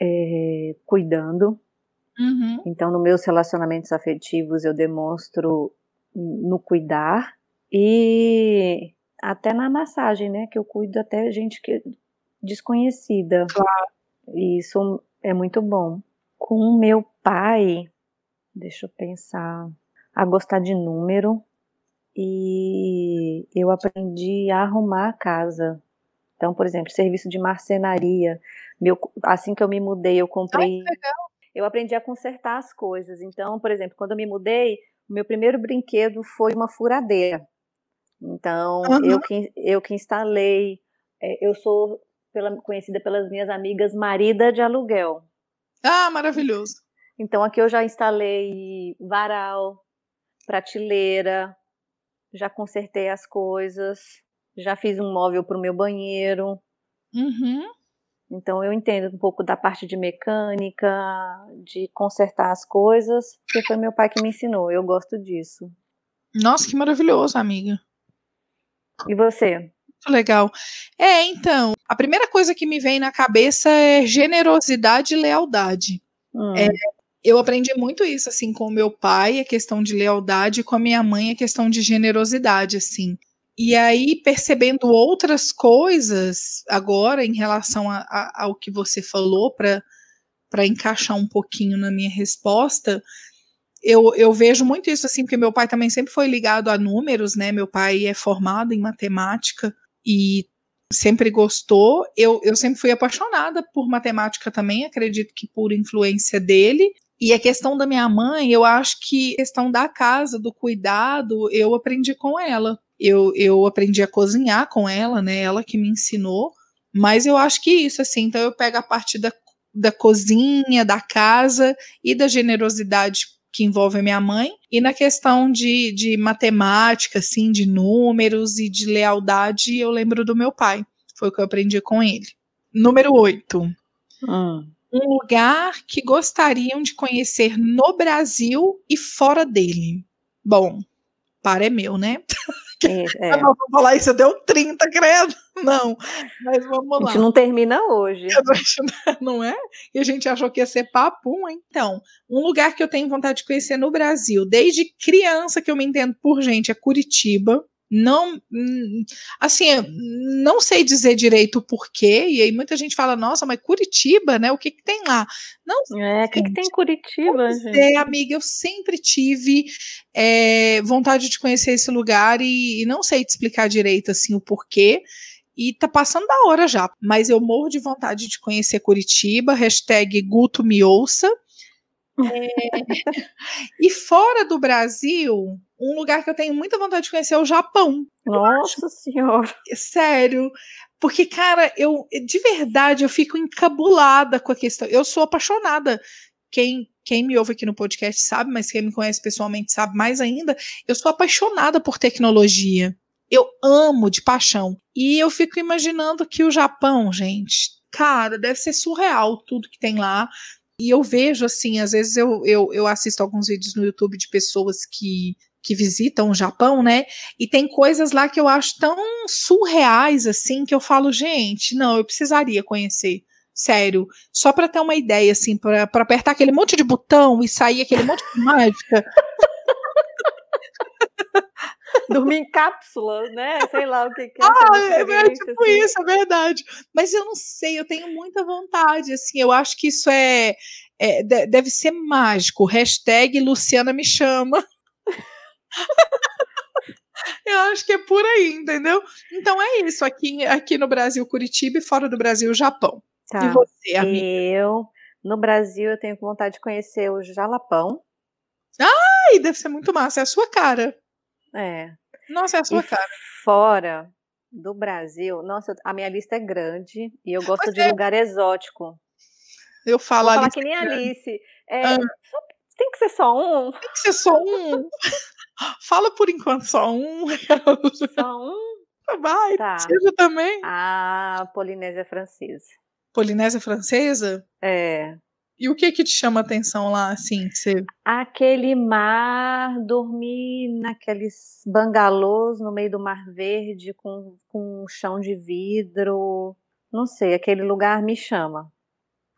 é, cuidando. Uhum. Então, nos meus relacionamentos afetivos, eu demonstro no cuidar e até na massagem, né? Que eu cuido até gente que desconhecida. Claro. E isso é muito bom. Com o meu pai, deixa eu pensar, a gostar de número e eu aprendi a arrumar a casa. Então, por exemplo, serviço de marcenaria. Meu, assim que eu me mudei, eu comprei. Ai, eu aprendi a consertar as coisas. Então, por exemplo, quando eu me mudei, meu primeiro brinquedo foi uma furadeira. Então, uhum. eu, que, eu que instalei. É, eu sou pela, conhecida pelas minhas amigas marida de aluguel. Ah, maravilhoso. Então, aqui eu já instalei varal, prateleira, já consertei as coisas, já fiz um móvel para o meu banheiro. Uhum. Então eu entendo um pouco da parte de mecânica, de consertar as coisas, porque foi meu pai que me ensinou. Eu gosto disso. Nossa, que maravilhoso, amiga. E você? Muito legal. É, então, a primeira coisa que me vem na cabeça é generosidade e lealdade. Hum. É, eu aprendi muito isso, assim, com o meu pai, a questão de lealdade, e com a minha mãe, a questão de generosidade, assim. E aí, percebendo outras coisas agora em relação a, a, ao que você falou, para encaixar um pouquinho na minha resposta, eu, eu vejo muito isso, assim, porque meu pai também sempre foi ligado a números, né? Meu pai é formado em matemática e sempre gostou. Eu, eu sempre fui apaixonada por matemática também, acredito que por influência dele. E a questão da minha mãe, eu acho que a questão da casa, do cuidado, eu aprendi com ela. Eu, eu aprendi a cozinhar com ela, né? Ela que me ensinou. Mas eu acho que isso, assim, então eu pego a parte da, da cozinha, da casa e da generosidade que envolve a minha mãe, e na questão de, de matemática, assim, de números e de lealdade, eu lembro do meu pai. Foi o que eu aprendi com ele. Número 8. Hum. Um lugar que gostariam de conhecer no Brasil e fora dele. Bom, para é meu, né? É, é. Não, vou falar isso, deu 30, credo. Não, mas vamos lá. A gente não termina hoje. Não é? E a gente achou que ia ser papum, então. Um lugar que eu tenho vontade de conhecer no Brasil, desde criança que eu me entendo por gente, é Curitiba não assim não sei dizer direito o porquê e aí muita gente fala nossa mas Curitiba né o que que tem lá? Não é o que, que tem em Curitiba gente? é amiga eu sempre tive é, vontade de conhecer esse lugar e, e, não sei te explicar direito assim o porquê e tá passando da hora já mas eu morro de vontade de conhecer Curitiba hashtag Guto me ouça é, e fora do Brasil, um lugar que eu tenho muita vontade de conhecer é o Japão. Nossa Senhora! Sério. Porque, cara, eu de verdade eu fico encabulada com a questão. Eu sou apaixonada. Quem, quem me ouve aqui no podcast sabe, mas quem me conhece pessoalmente sabe mais ainda. Eu sou apaixonada por tecnologia. Eu amo de paixão. E eu fico imaginando que o Japão, gente, cara, deve ser surreal tudo que tem lá. E eu vejo, assim, às vezes eu, eu, eu assisto alguns vídeos no YouTube de pessoas que, que visitam o Japão, né? E tem coisas lá que eu acho tão surreais, assim, que eu falo, gente, não, eu precisaria conhecer. Sério, só para ter uma ideia, assim, para apertar aquele monte de botão e sair aquele monte de mágica. dormir em cápsula, né? Sei lá o que, que é. Ah, é, é tipo assim. isso, é verdade. Mas eu não sei, eu tenho muita vontade, assim, eu acho que isso é, é deve ser mágico. Hashtag Luciana me chama. Eu acho que é por aí, entendeu? Então é isso, aqui, aqui no Brasil, Curitiba e fora do Brasil, Japão. Tá. E você, amiga? Eu, no Brasil, eu tenho vontade de conhecer o Jalapão. Ai, deve ser muito massa, é a sua cara. É. Nossa, é a sua e cara. Fora do Brasil, nossa, a minha lista é grande e eu gosto de é. lugar exótico. Eu falo Vou falar que nem a grande. Alice. É, Ah. só- tem que ser só um? Tem que ser só um. Fala por enquanto só um. Só um? Vai, Tá. seja também. A Polinésia Francesa. Polinésia Francesa? É. E o que que te chama atenção lá, assim, que você... Aquele mar, dormir naqueles bangalôs no meio do Mar Verde com, com um chão de vidro, não sei, aquele lugar me chama.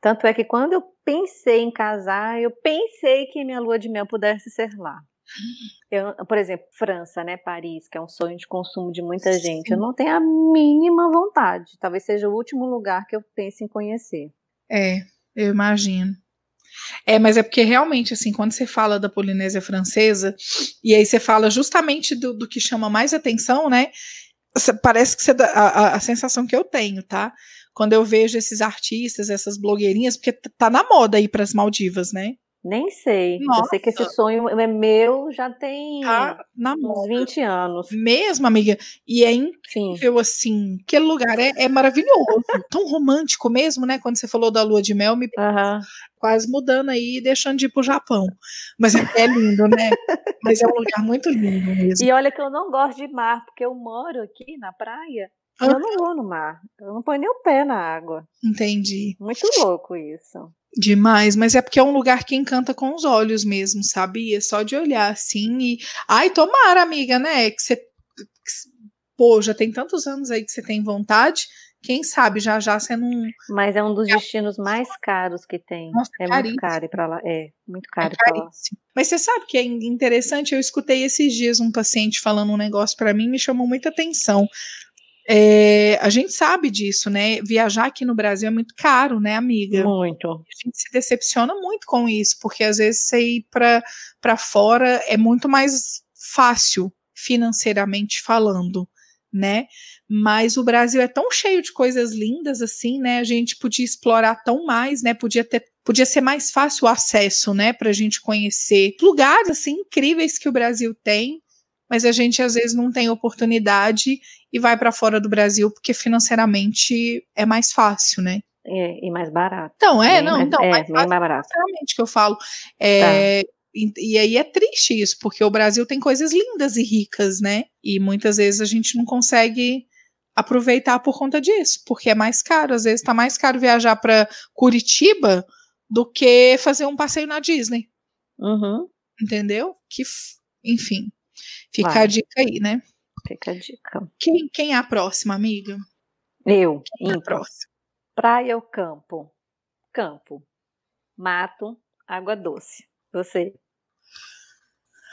Tanto é que quando eu pensei em casar, eu pensei que minha lua de mel pudesse ser lá. Eu, por exemplo, França, né, Paris, que é um sonho de consumo de muita gente. Eu não tenho a mínima vontade. Talvez seja o último lugar que eu pense em conhecer. É, eu imagino. É, mas é porque realmente, assim, quando você fala da Polinésia Francesa, e aí você fala justamente do, do que chama mais atenção, né? Parece que você dá, a, a sensação que eu tenho, tá? Quando eu vejo esses artistas, essas blogueirinhas, porque tá na moda ir para as Maldivas, né? Nem sei. Nossa. Eu sei que esse sonho é meu já tem tá na uns 20 anos. Mesmo, amiga. E é incrível, Sim. assim. Aquele lugar é, é maravilhoso. Tão romântico mesmo, né? Quando você falou da lua de mel, me uhum. quase mudando aí e deixando de ir pro Japão. Mas é, é lindo, né? Mas é um lugar muito lindo mesmo. E olha que eu não gosto de mar, porque eu moro aqui na praia. Ah. Eu não vou no mar. Eu não ponho nem o pé na água. Entendi. Muito louco isso. Demais, mas é porque é um lugar que encanta com os olhos mesmo, sabia? Só de olhar assim e. Ai, tomara, amiga, né? Que você. Pô, já tem tantos anos aí que você tem vontade. Quem sabe já já você não. Mas é um dos destinos mais caros que tem. Nossa, é caríssimo. muito caro ir pra lá. É, muito caro é lá. Mas você sabe que é interessante? Eu escutei esses dias um paciente falando um negócio para mim, me chamou muita atenção. É, a gente sabe disso, né? Viajar aqui no Brasil é muito caro, né, amiga? Muito. A gente se decepciona muito com isso, porque às vezes você ir para fora é muito mais fácil financeiramente falando, né? Mas o Brasil é tão cheio de coisas lindas assim, né? A gente podia explorar tão mais, né? Podia ter podia ser mais fácil o acesso, né, para a gente conhecer lugares assim incríveis que o Brasil tem mas a gente às vezes não tem oportunidade e vai para fora do Brasil porque financeiramente é mais fácil, né? É, e mais barato. Então, é, bem não, mais, então, é, mais, bem mais barato. Realmente que eu falo. É, tá. e, e, aí é triste isso, porque o Brasil tem coisas lindas e ricas, né? E muitas vezes a gente não consegue aproveitar por conta disso, porque é mais caro. Às vezes tá mais caro viajar para Curitiba do que fazer um passeio na Disney. Uhum. Entendeu? Que, enfim. Fica Vai. a dica aí, né? Fica a dica. Quem, quem é a próxima, amiga? Eu. Quem é a próxima? Praia ou campo? Campo. Mato, água doce. Você.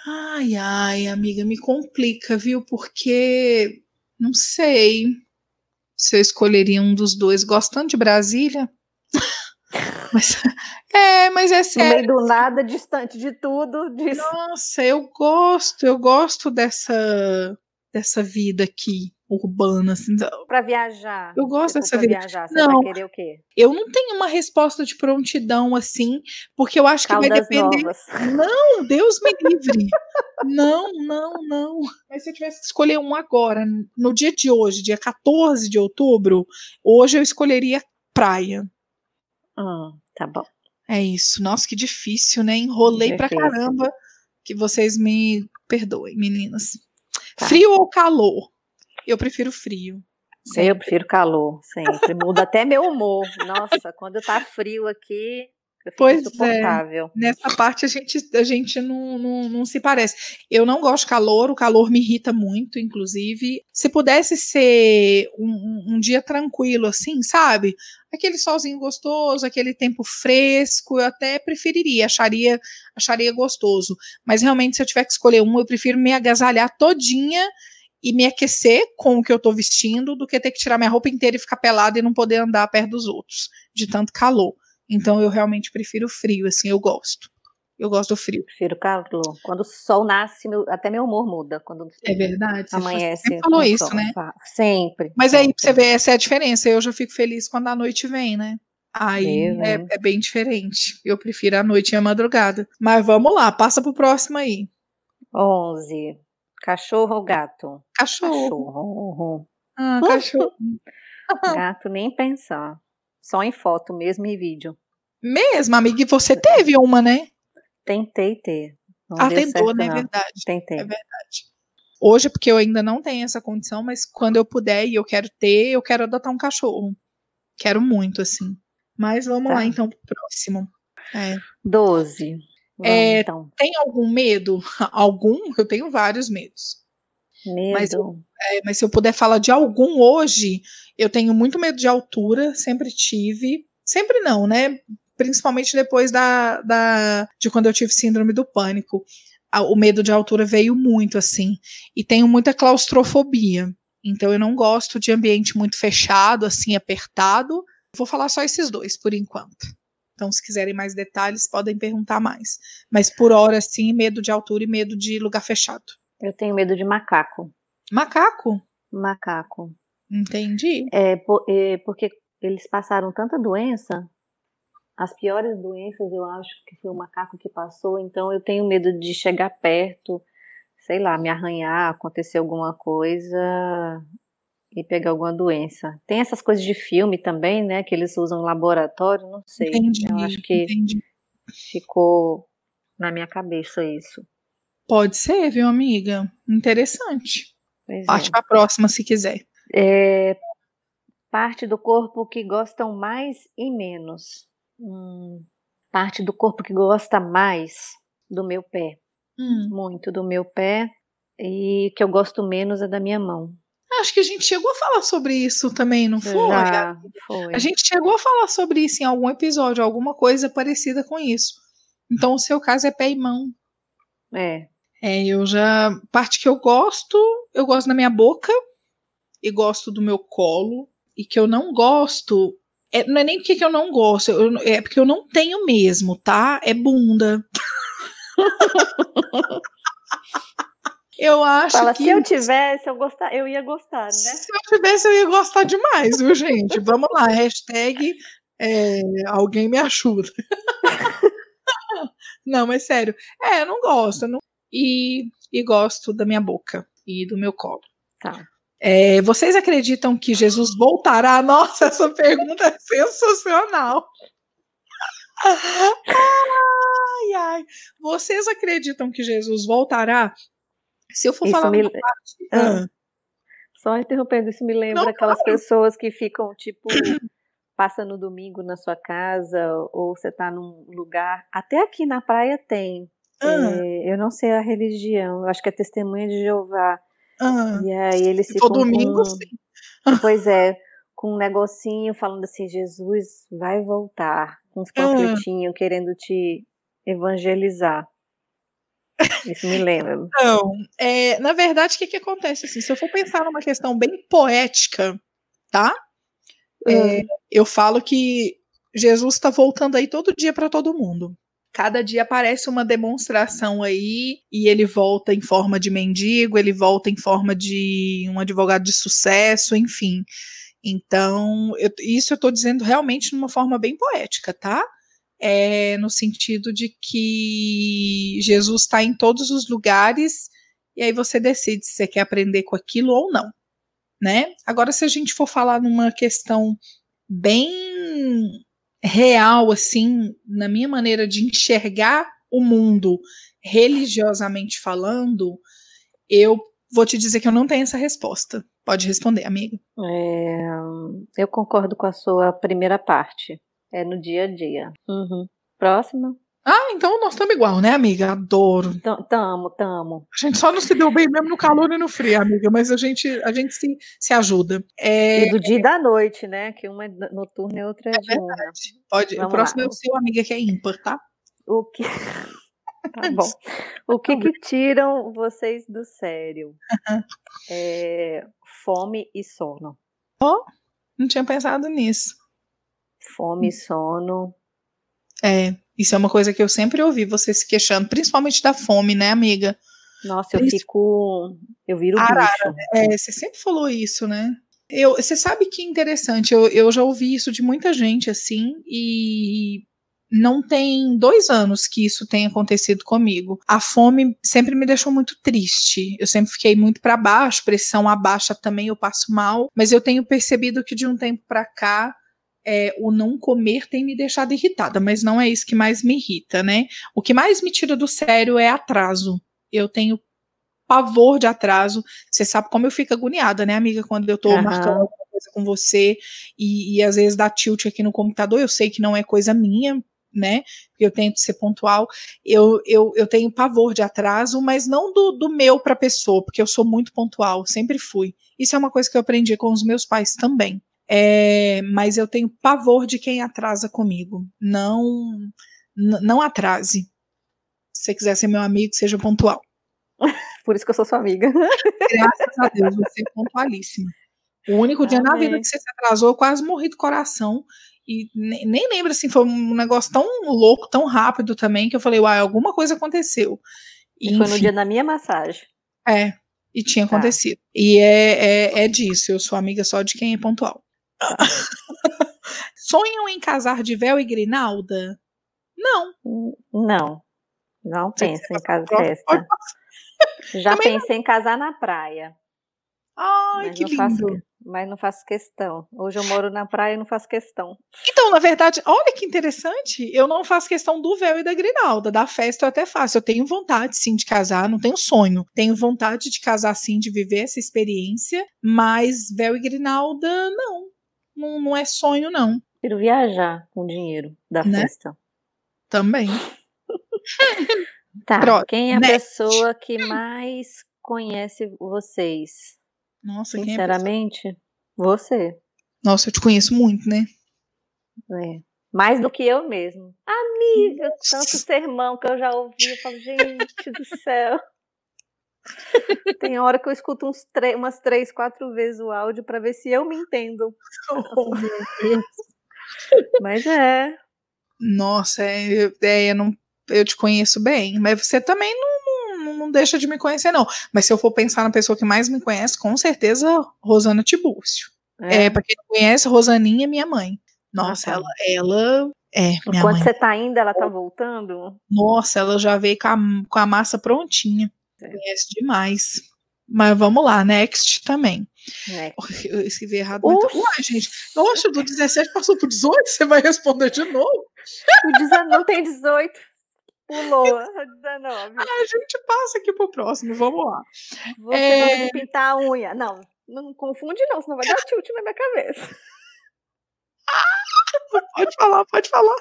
Ai, ai, amiga, me complica, viu? Porque não sei se eu escolheria um dos dois. Gostando de Brasília? Mas, é, mas é sério. No meio do nada, distante de tudo. Nossa, eu gosto, eu gosto dessa, dessa vida aqui urbana, assim. Para viajar. Eu gosto dessa vida. Viajar, você não, vai querer o quê? Eu não tenho uma resposta de prontidão assim, porque eu acho Caldas que vai depender. Novas. Não, Deus me livre. não, não, não. Mas se eu tivesse que escolher um agora, no dia de hoje, dia 14 de outubro, hoje eu escolheria praia. Hum, tá bom. É isso. Nossa, que difícil, né? Enrolei difícil. pra caramba. Que vocês me perdoem, meninas. Tá. Frio ou calor? Eu prefiro frio. Sempre. Eu prefiro calor, sempre. Muda até meu humor. Nossa, quando tá frio aqui, pois É. Nessa parte a gente, a gente não, não, não, se parece. Eu não gosto de calor, o calor me irrita muito, inclusive. Se pudesse ser um, um dia tranquilo, assim, sabe? Aquele solzinho gostoso, aquele tempo fresco, eu até preferiria, acharia, acharia gostoso. Mas realmente, se eu tiver que escolher um, eu prefiro me agasalhar todinha e me aquecer com o que eu tô vestindo do que ter que tirar minha roupa inteira e ficar pelada e não poder andar perto dos outros, de tanto calor. Então eu realmente prefiro frio, assim, eu gosto. Eu gosto do frio. Prefiro calor. Quando o sol nasce, meu, até meu humor muda. Quando é verdade. Amanhece. Você falou isso, sol, né? Sempre. Mas sempre. aí você vê, essa é a diferença. Eu já fico feliz quando a noite vem, né? Aí é, é, bem diferente. Eu prefiro a noite e a madrugada. Mas vamos lá, passa pro próximo aí. 11. Cachorro ou gato? Cachorro. Cachorro. Ah, cachorro. gato, nem pensar. Só em foto mesmo e vídeo. Mesmo, amiga, e você teve uma, né? Tentei ter. Não ah, tentou, né? É verdade. Tentei. É verdade. Hoje, porque eu ainda não tenho essa condição, mas quando eu puder e eu quero ter, eu quero adotar um cachorro. Quero muito, assim. Mas vamos tá. lá, então, pro próximo. É. 12. Vamos, É, então. Tem algum medo? Algum? Eu tenho vários medos. Medo. mas É, mas se eu puder falar de algum hoje, eu tenho muito medo de altura, sempre tive. Sempre não, né? Principalmente depois da, da de quando eu tive síndrome do pânico. O medo de altura veio muito, assim. E tenho muita claustrofobia. Então eu não gosto de ambiente muito fechado, assim, apertado. Vou falar só esses dois por enquanto. Então, se quiserem mais detalhes, podem perguntar mais. Mas por hora, sim, medo de altura e medo de lugar fechado. Eu tenho medo de macaco. Macaco? Macaco. Entendi. É, po- é, porque eles passaram tanta doença. As piores doenças, eu acho que foi o macaco que passou. Então, eu tenho medo de chegar perto, sei lá, me arranhar, acontecer alguma coisa e pegar alguma doença. Tem essas coisas de filme também, né? Que eles usam laboratório, não sei. Entendi. Eu acho que entendi. ficou na minha cabeça isso. Pode ser, viu, amiga? Interessante. Pois é. Parte pra próxima, se quiser. É, parte do corpo que gostam mais e menos. Hum, parte do corpo que gosta mais do meu pé. Hum. Muito do meu pé. E que eu gosto menos é da minha mão. Acho que a gente chegou a falar sobre isso também, não foi? Já foi. A gente chegou a falar sobre isso em algum episódio, alguma coisa parecida com isso. Então, o seu caso é pé e mão. É. É, eu já. Parte que eu gosto, eu gosto da minha boca e gosto do meu colo. E que eu não gosto. É- não é nem porque que eu não gosto, eu- é porque eu não tenho mesmo, tá? É bunda. eu acho Fala, que. se eu tivesse, eu, gostar, eu ia gostar, né? Se eu tivesse, eu ia gostar demais, viu, gente? Vamos lá, hashtag é, alguém me ajuda. não, mas sério. É, eu não gosto. eu não- E, e gosto da minha boca e do meu colo. Tá. É, vocês acreditam que Jesus voltará? Nossa, essa pergunta é sensacional. Ai, ai. Vocês acreditam que Jesus voltará? Se eu for Isso falar me- parte. Ah. Ah, Só interrompendo, isso me lembra Não, aquelas pessoas que ficam, tipo, passa no domingo na sua casa, ou você tá num lugar. Até aqui na praia tem. ah, É, eu não sei a religião, eu acho que é testemunha de Jeová. Ah. E aí eles Se ficam. domingo, com. Pois é, com um negocinho falando assim: Jesus vai voltar. Com uns Ah. panfletinhos querendo te evangelizar. Isso me lembra. Então, é, na verdade, o que, que acontece? Assim, se eu for pensar numa questão bem poética, tá? É, eu falo que Jesus está voltando aí todo dia para todo mundo. Cada dia aparece uma demonstração aí e ele volta em forma de mendigo, ele volta em forma de um advogado de sucesso, enfim. Então, eu- isso eu estou dizendo realmente numa forma bem poética, tá? É, no sentido de que Jesus está em todos os lugares e aí você decide se você quer aprender com aquilo ou não, né? Agora, se a gente for falar numa questão bem real, assim, na minha maneira de enxergar o mundo religiosamente falando, eu vou te dizer que eu não tenho essa resposta. Pode responder, amiga. É, eu concordo com a sua primeira parte. É no dia a dia. Uhum. Próxima? Ah, então nós estamos igual, né, amiga? Adoro. Tam- Tamo, tamo. A gente só não se deu bem mesmo no calor e no frio, amiga, mas a gente, a gente se, se ajuda. É, E do dia e da noite, né? Que uma é noturna e outra é diurna. pode, o vamos próximo lá. é o seu, amiga, que é ímpar, tá? O que. Tá bom. O que, que tiram vocês do sério? É, fome e sono. Não tinha pensado nisso. Fome e sono. É, isso é uma coisa que eu sempre ouvi você se queixando, principalmente da fome, né, amiga? Nossa, eu Isso. fico. Eu viro Arara, bicho. É, você sempre falou isso, né? Eu, você sabe que interessante, eu, eu já ouvi isso de muita gente, assim, e não tem dois anos que isso tem acontecido comigo. A fome sempre me deixou muito triste. Eu sempre fiquei muito para baixo, pressão abaixa também, eu passo mal. Mas eu tenho percebido que de um tempo para cá, é, o não comer tem me deixado irritada, mas não é isso que mais me irrita, né? O que mais me tira do sério é atraso. Eu tenho pavor de atraso. Você sabe como eu fico agoniada, né, amiga, quando eu tô Aham. marcando alguma coisa com você e, e às vezes dá tilt aqui no computador. Eu sei que não é coisa minha, né? Eu tento ser pontual. Eu, eu, eu tenho pavor de atraso, mas não do, do meu para a pessoa, porque eu sou muito pontual, sempre fui. Isso é uma coisa que eu aprendi com os meus pais também. É, mas eu tenho pavor de quem atrasa comigo. Não, não atrase. Se você quiser ser meu amigo, seja pontual. Por isso que eu sou sua amiga. Graças a Deus, você é pontualíssima. O único dia Amém. na vida que você se atrasou, eu quase morri do coração. E nem, nem lembro assim, foi um negócio tão louco, tão rápido também, que eu falei, uai, alguma coisa aconteceu. E, foi no dia da minha massagem. É, e tinha tá. acontecido. E é, é, é disso, eu sou amiga só de quem é pontual. Sonham em casar de véu e grinalda? Não. Não. Não penso em casar festa. Já Também pensei não. em casar na praia. Ai, mas que lindo. Faço, mas não faço questão. Hoje eu moro na praia e não faço questão. Então, na verdade, olha que interessante. Eu não faço questão do véu e da grinalda. Da festa eu até faço. Eu tenho vontade, sim, de casar. Não tenho sonho. Tenho vontade de casar, sim, de viver essa experiência. Mas véu e grinalda, não. Não, não é sonho, não. Prefiro viajar com o dinheiro da né? festa. Também. tá. Pronto. Quem é a Next. pessoa que mais conhece vocês? Nossa, Sinceramente, quem é você. Nossa, eu te conheço muito, né? É. Mais do que eu mesmo. Amiga, tanto sermão que eu já ouvi, eu falo, gente do céu. Tem hora que eu escuto uns umas três, quatro vezes o áudio para ver se eu me entendo. Oh, meu Deus. Mas é. Nossa, é, é, eu, não, eu te conheço bem, mas você também não, não, não, deixa de me conhecer, não. Mas se eu for pensar na pessoa que mais me conhece, com certeza Rosana Tibúrcio. É, é para quem não conhece, Rosaninha é minha mãe. Nossa, ela, ela é. Enquanto mãe. você tá indo, ela tá voltando? Nossa, ela já veio com a, com a massa prontinha. É. Conhece demais. Mas vamos lá, next também. Next. Eu escrevi errado. Então, uai, gente. Nossa, do 17 passou pro 18, você vai responder de novo? O 19 não tem 18. Pulou, 19. Ah, a gente passa aqui pro próximo, vamos lá. Você é... pintar a unha. Não, não confunde não, senão vai dar tilt na minha cabeça. pode falar, pode falar.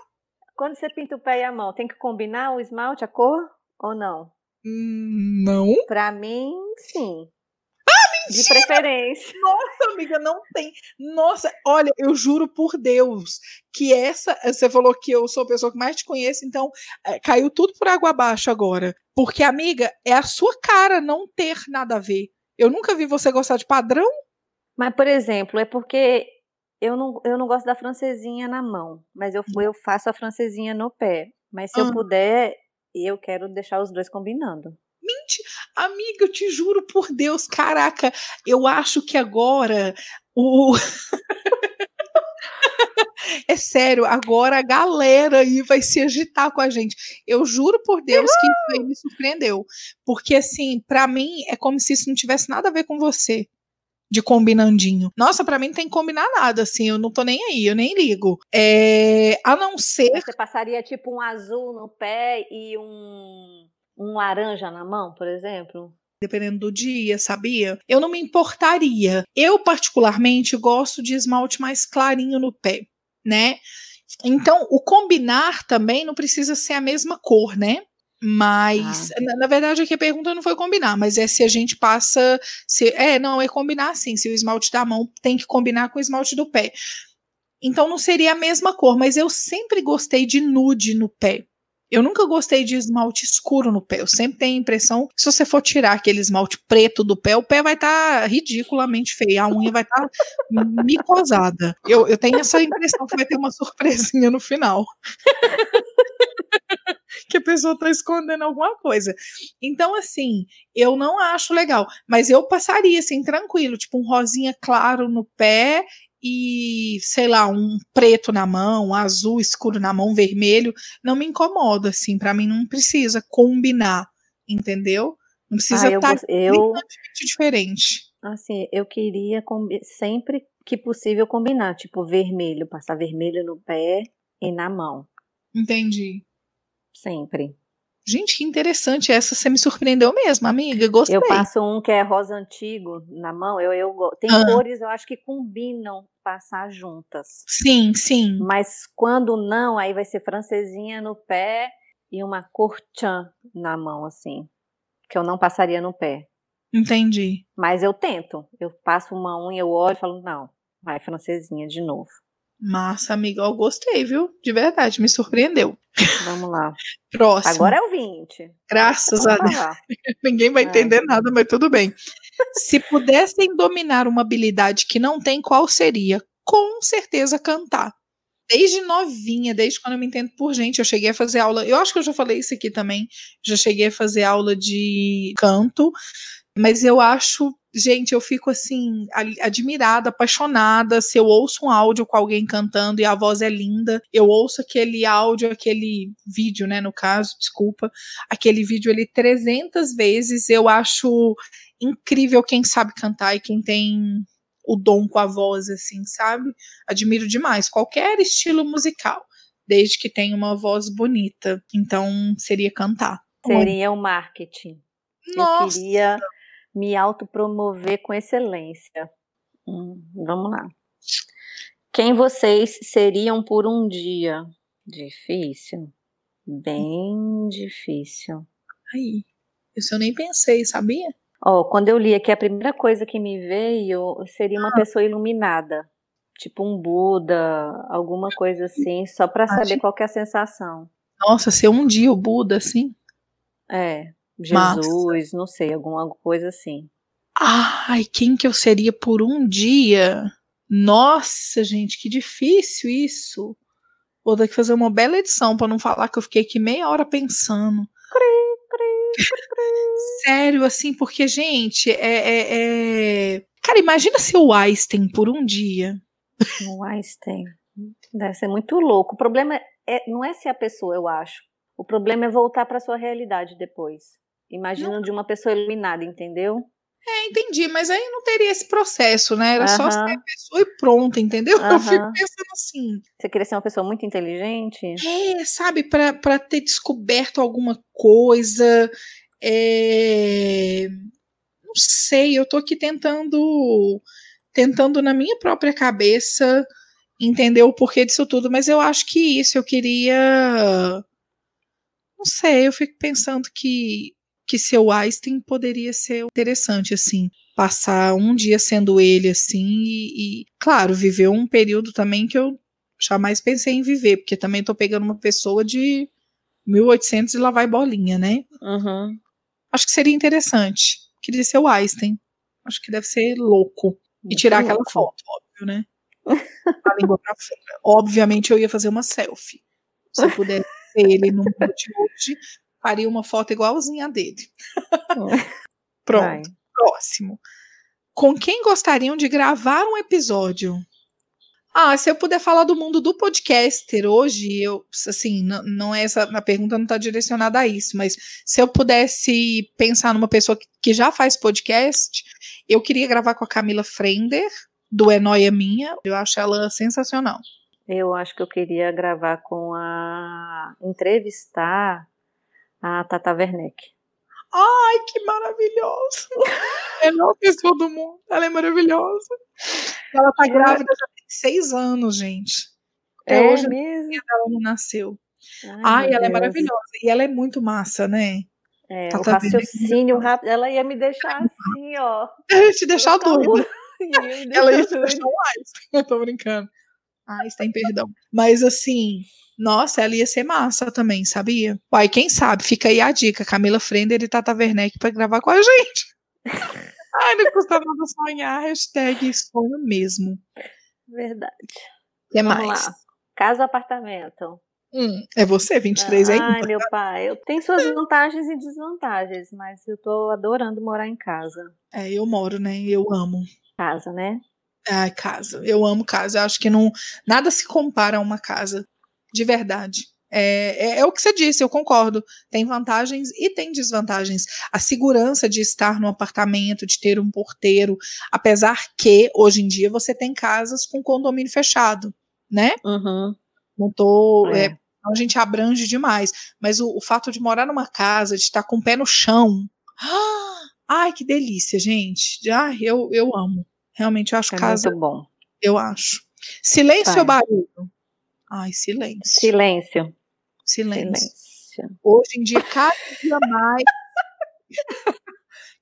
Quando você pinta o pé e a mão, tem que combinar o esmalte, a cor ou não? Não. Pra mim, sim. Ah, De preferência. Nossa, amiga, não tem. Nossa, olha, eu juro por Deus que essa. Você falou que eu sou a pessoa que mais te conhece, então é, caiu tudo por água abaixo agora. Porque, amiga, é a sua cara não ter nada a ver. Eu nunca vi você gostar de padrão. Mas, por exemplo, é porque eu não, eu não gosto da francesinha na mão, mas eu, eu faço a francesinha no pé. Mas se eu puder, e eu quero deixar os dois combinando. Mente, amiga, eu te juro por Deus, caraca, eu acho que agora o. é sério, agora a galera aí vai se agitar com a gente. Eu juro por Deus que isso aí me surpreendeu. Porque, assim, para mim é como se isso não tivesse nada a ver com você de combinandinho. Nossa, para mim não tem que combinar nada, assim, eu não tô nem aí, eu nem ligo. É, a não ser. Você passaria tipo um azul no pé e um, um laranja na mão, por exemplo? Dependendo do dia, sabia? Eu não me importaria. Eu, particularmente, gosto de esmalte mais clarinho no pé, né? Então, o combinar também não precisa ser a mesma cor, né? Mas, ah. na, na, verdade, aqui a pergunta não foi combinar, mas é se a gente passa. Se, é, não, é combinar sim. Se o esmalte da mão tem que combinar com o esmalte do pé. Então não seria a mesma cor, mas eu sempre gostei de nude no pé. Eu nunca gostei de esmalte escuro no pé. Eu sempre tenho a impressão que se você for tirar aquele esmalte preto do pé, o pé vai estar tá ridiculamente feio, a unha vai estar tá micosada. Eu, eu tenho essa impressão que vai ter uma surpresinha no final. Que a pessoa está escondendo alguma coisa. Então, assim, eu não acho legal. Mas eu passaria, assim, tranquilo, tipo um rosinha claro no pé e, sei lá, um preto na mão, um azul escuro na mão, vermelho, não me incomoda, assim, para mim não precisa combinar, entendeu? Não precisa estar ah, eu, tá eu diferente. Assim, eu queria sempre que possível combinar, tipo vermelho, passar vermelho no pé e na mão. Entendi. Sempre. Gente, que interessante. Essa você me surpreendeu mesmo, amiga. Gostei. Eu passo um que é rosa antigo na mão. Eu, eu Tem ah. cores, eu acho que combinam passar juntas. Sim, sim. Mas quando não, aí vai ser francesinha no pé e uma cor tchan na mão, assim. Que eu não passaria no pé. Entendi. Mas eu tento. Eu passo uma unha, eu olho e falo, não, vai francesinha de novo. Massa, amiga, eu gostei, viu? De verdade, me surpreendeu. Vamos lá. Próximo. Agora é o 20. Graças a Deus. Ninguém vai é. entender nada, mas tudo bem. Se pudessem dominar uma habilidade que não tem, qual seria? Com certeza cantar. Desde novinha, desde quando eu me entendo por gente, eu cheguei a fazer aula. Eu acho que eu já falei isso aqui também. Já cheguei a fazer aula de canto, mas eu acho gente, eu fico assim, admirada, apaixonada. Se eu ouço um áudio com alguém cantando e a voz é linda, eu ouço aquele áudio, aquele vídeo, né, no caso, desculpa, aquele vídeo ali 300 vezes, eu acho incrível quem sabe cantar e quem tem o dom com a voz, assim, sabe? Admiro demais qualquer estilo musical, desde que tenha uma voz bonita. Então, seria cantar. Seria o marketing. Nossa. Eu queria me autopromover com excelência. Hum, vamos lá. Quem vocês seriam por um dia? Difícil. Bem difícil. Aí, isso eu nem pensei, sabia? Ó, oh, quando eu li aqui, a primeira coisa que me veio seria uma ah. pessoa iluminada. Tipo um Buda, alguma coisa assim, só para saber qual é a sensação. Nossa, ser um dia o Buda, assim? É, Jesus, Massa. não sei, alguma coisa assim. Ai, quem que eu seria por um dia? Nossa, gente, que difícil isso. Vou ter que fazer uma bela edição para não falar que eu fiquei aqui meia hora pensando. Sério, assim, porque, gente, é, é, é, Cara, imagina ser o Einstein por um dia. O Einstein. Deve ser muito louco. O problema é, não é ser a pessoa, eu acho. O problema é voltar para sua realidade depois. Imagina não. de uma pessoa iluminada, entendeu? É, entendi, mas aí não teria esse processo, né? Era só ser a pessoa e pronto, entendeu? Eu fico pensando assim. Você queria ser uma pessoa muito inteligente? É, sabe, para ter descoberto alguma coisa. É... Não sei, eu tô aqui tentando, tentando na minha própria cabeça entender o porquê disso tudo, mas eu acho que isso eu queria. Não sei, eu fico pensando que que seu Einstein poderia ser interessante, assim, passar um dia sendo ele, assim, e, e, claro, viver um período também que eu jamais pensei em viver, porque também tô pegando uma pessoa de 1800 e lá vai bolinha, né? Uhum. Acho que seria interessante. Queria ser o Einstein. Acho que deve ser louco. e tirar louco. aquela foto, óbvio, né? A língua pra fora. Obviamente eu ia fazer uma selfie. Se eu pudesse ser ele no mundo de hoje, faria uma foto igualzinha a dele. Pronto. Vai. Próximo. Com quem gostariam de gravar um episódio? Ah, se eu puder falar do mundo do podcaster hoje, eu, assim, não, não é essa, a pergunta não está direcionada a isso, mas se eu pudesse pensar numa pessoa que, que já faz podcast, eu queria gravar com a Camila Frender, do É Noia Minha, eu acho ela sensacional. Eu acho que eu queria gravar com a. entrevistar a Tata Werneck. Ai, que maravilhoso! é a melhor pessoa do mundo. Ela é maravilhosa. Ela tá grávida já tem seis anos, gente. Até é hoje mesmo? ela não nasceu. Ai, Ai ela é Deus. é maravilhosa. E ela é muito massa, né? É, o raciocínio rápido. Ela ia me deixar assim, ó. Ia te deixar doida. ela ia te deixar mais. Eu tô brincando. Ai, tem perdão. Mas assim, nossa, ela ia ser massa também, sabia? Pai, quem sabe? Fica aí a dica. Camila Frender e Tata Werneck pra gravar com a gente. Ai, não custa nada sonhar. Hashtag sonho mesmo. Verdade. O que Vamos mais? Lá. Casa apartamento? Hum, é você, 23 aí? Ai, meu pai, eu tenho suas vantagens e desvantagens, mas eu tô adorando morar em casa. É, eu moro, né? Eu amo. Casa, né? Ai, casa. Eu amo casa. Eu acho que não nada se compara a uma casa de verdade. É, é, é, o que você disse, eu concordo. Tem vantagens e tem desvantagens. A segurança de estar no apartamento, de ter um porteiro, apesar que hoje em dia você tem casas com condomínio fechado, né? Uhum. Não tô. É. É, a gente abrange demais. Mas o, o fato de morar numa casa, de estar com o pé no chão. Ai, que delícia, gente. Ai, eu, eu amo. Realmente, eu acho É casa. muito bom. Eu acho. Silêncio Vai. ou barulho? Ai, silêncio. Silêncio. Silêncio. Silêncio. Hoje em dia, cada dia mais.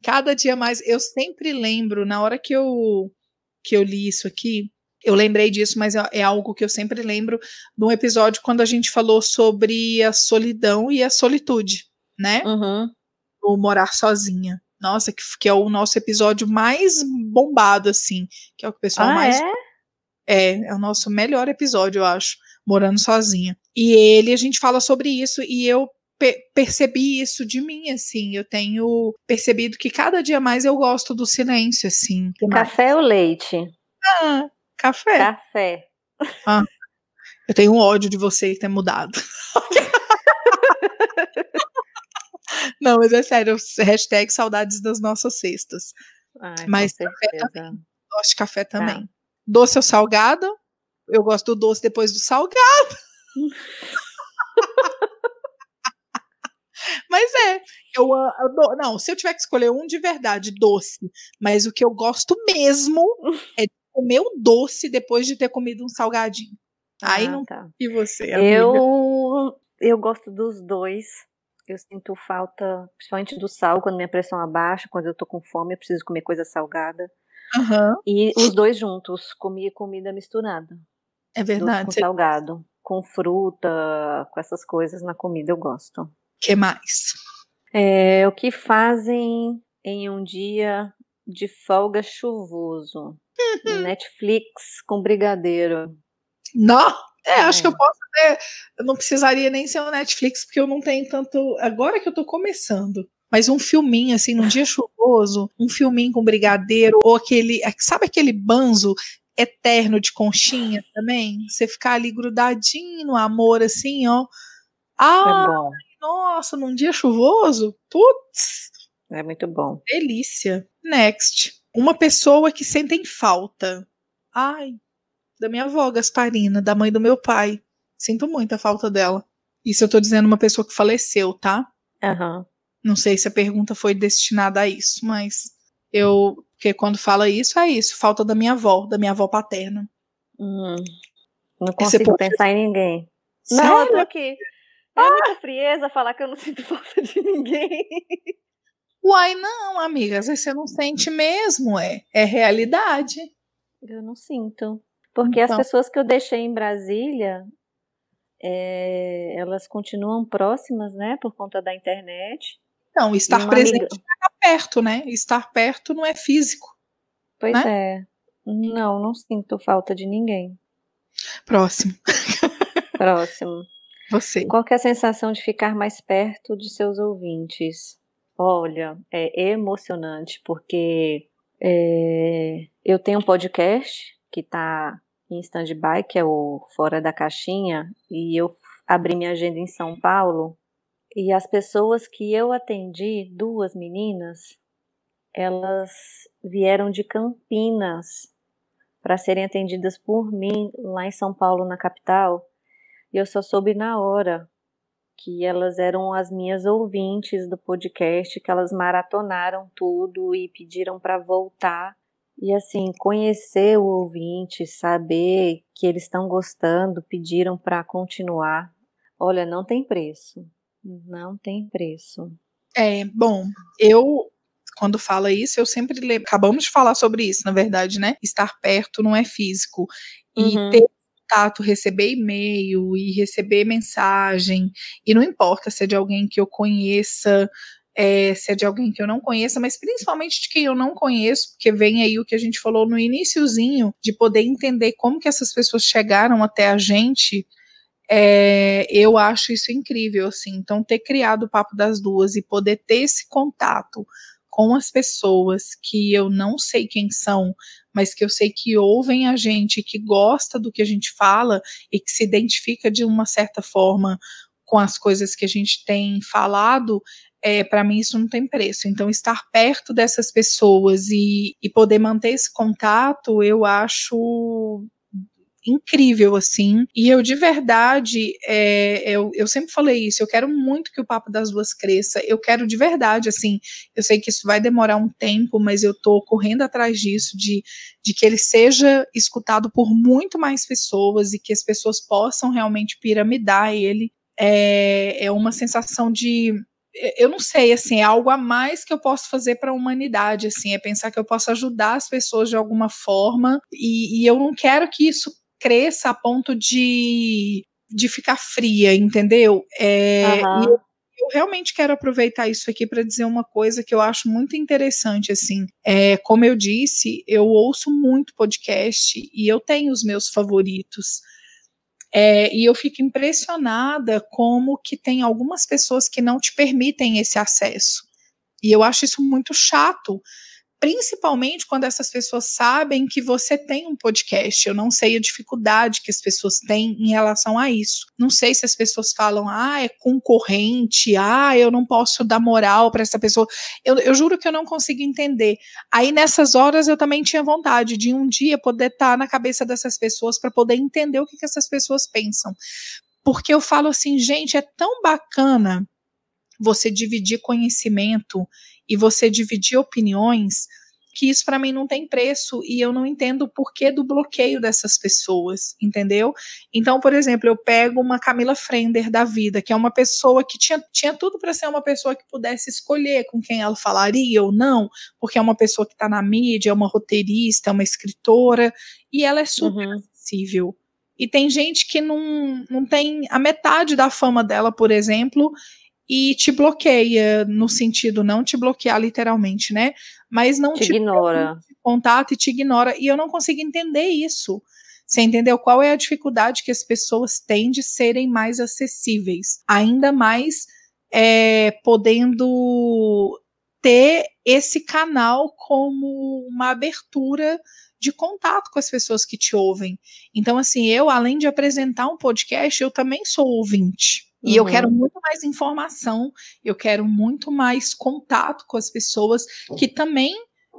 cada dia mais. Eu sempre lembro, na hora que eu, que eu li isso aqui, eu lembrei disso, mas é, é algo que eu sempre lembro de um episódio quando a gente falou sobre a solidão e a solitude, né? Uhum. O morar sozinha. Nossa, que, que é o nosso episódio mais bombado, assim. Que é o que o pessoal Ah, mais é? é, é o nosso melhor episódio, eu acho, morando sozinha. E ele, a gente fala sobre isso e eu pe- percebi isso de mim, assim. Eu tenho percebido que cada dia mais eu gosto do silêncio, assim. Café ou leite? Ah, café. Café. Eu tenho um ódio de você ter mudado. Não, mas é sério, hashtag saudades das nossas cestas. Ai, Mas café certeza. Gosto de café Tá. também. Doce ou salgado? Eu gosto do doce depois do salgado. Mas é, eu a- ado- não, se eu tiver que escolher um de verdade, doce, mas o que eu gosto mesmo é de comer o doce depois de ter comido um salgadinho. Aí Ah, não tá. e você, amiga? Eu, eu gosto dos dois. Eu sinto falta, principalmente do sal, quando minha pressão abaixa, quando eu tô com fome, eu preciso comer coisa salgada. Aham, E os dois juntos, comer comida misturada. É Doce verdade. com Você- salgado. Com fruta, com essas coisas na comida, eu gosto. que mais? É, o que fazem em um dia de folga chuvoso? Uhum. Netflix com brigadeiro. Não, é, acho que É. eu posso ter. Eu não precisaria nem ser o Netflix, porque eu não tenho tanto. Agora que eu tô começando. Mas um filminho, assim, num dia chuvoso, um filminho com brigadeiro, ou aquele. Sabe aquele banzo eterno de conchinha também? Você ficar ali grudadinho no amor, assim, ó. É Ah, bom. nossa, num dia chuvoso? Putz, É muito bom. delícia. Next. Uma pessoa que sentem falta. Ai, da minha avó, Gasparina, da mãe do meu pai. Sinto muito a falta dela. Isso eu tô dizendo uma pessoa que faleceu, tá? Aham. Não sei se a pergunta foi destinada a isso, mas eu. Porque quando fala isso, é isso. Falta da minha avó, da minha avó paterna. Hum, não consigo pensar em ninguém. Não, eu tô Sério? aqui. É muita frieza falar que eu não sinto falta de ninguém. Uai, não, amiga. Às vezes você não sente mesmo, é. É realidade. Eu não sinto. Porque as Então. pessoas que eu deixei em Brasília, é, elas continuam próximas, né? Por conta da internet. Não, estar presente amiga- é perto, né? Estar perto não é físico. Pois Né? é. Não, não sinto falta de ninguém. Próximo. Próximo. Você. Qual é a sensação de ficar mais perto de seus ouvintes? Olha, é emocionante, porque é, eu tenho um podcast que está em stand-by, que é o Fora da Caixinha, e eu abri minha agenda em São Paulo, e as pessoas que eu atendi, duas meninas, elas vieram de Campinas para serem atendidas por mim lá em São Paulo, na capital. E eu só soube na hora que elas eram as minhas ouvintes do podcast, que elas maratonaram tudo e pediram para voltar. E assim, conhecer o ouvinte, saber que eles estão gostando, pediram para continuar. Olha, não tem preço. Não tem preço. É, bom, eu quando fala isso, eu sempre lembro. Acabamos de falar sobre isso, na verdade, né? Estar perto não é físico. E Uhum. ter contato, receber e-mail e receber mensagem. E não importa se é de alguém que eu conheça, é, se é de alguém que eu não conheça, mas principalmente de quem eu não conheço, porque vem aí o que a gente falou no iniciozinho, de poder entender como que essas pessoas chegaram até a gente. É, eu acho isso incrível, assim. Então, ter criado o Papo das Duas e poder ter esse contato com as pessoas que eu não sei quem são, mas que eu sei que ouvem a gente, que gosta do que a gente fala e que se identifica de uma certa forma com as coisas que a gente tem falado, é, para mim isso não tem preço. Então, estar perto dessas pessoas e, e poder manter esse contato, eu acho incrível, assim. E eu, de verdade, é, eu, eu sempre falei isso, eu quero muito que o Papo das Duas cresça. Eu quero de verdade, assim, eu sei que isso vai demorar um tempo, mas eu tô correndo atrás disso, de, de que ele seja escutado por muito mais pessoas e que as pessoas possam realmente piramidar ele. É, é uma sensação de eu não sei, assim, é algo a mais que eu posso fazer para a humanidade, assim, é pensar que eu posso ajudar as pessoas de alguma forma e, e eu não quero que isso cresça a ponto de, de ficar fria, entendeu? É, uhum. eu, eu, realmente quero aproveitar isso aqui para dizer uma coisa que eu acho muito interessante, assim, é, como eu disse, eu ouço muito podcast e eu tenho os meus favoritos, é, e eu fico impressionada como que tem algumas pessoas que não te permitem esse acesso. E eu acho isso muito chato, principalmente quando essas pessoas sabem que você tem um podcast. Eu não sei a dificuldade que as pessoas têm em relação a isso. Não sei se as pessoas falam, ah, é concorrente, ah, eu não posso dar moral para essa pessoa. Eu, eu, juro que eu não consigo entender. Aí nessas horas eu também tinha vontade de um dia poder estar tá na cabeça dessas pessoas para poder entender o que, que essas pessoas pensam. Porque eu falo assim, gente, é tão bacana você dividir conhecimento e você dividir opiniões, que isso para mim não tem preço e eu não entendo o porquê do bloqueio dessas pessoas, entendeu? Então, por exemplo, eu pego uma Camila Frender da vida, que é uma pessoa que tinha, tinha tudo para ser uma pessoa que pudesse escolher com quem ela falaria ou não, porque é uma pessoa que está na mídia, é uma roteirista, é uma escritora, e ela é super uhum. acessível. E tem gente que não, não tem a metade da fama dela, por exemplo, e te bloqueia no sentido não te bloquear literalmente, né? Mas não te, te ignora. contato e te ignora e eu não consigo entender isso. Você entendeu qual é a dificuldade que as pessoas têm de serem mais acessíveis, ainda mais é, podendo ter esse canal como uma abertura de contato com as pessoas que te ouvem. Então, assim, eu, além de apresentar um podcast, eu também sou ouvinte. E uhum. eu quero muito mais informação, eu quero muito mais contato com as pessoas que também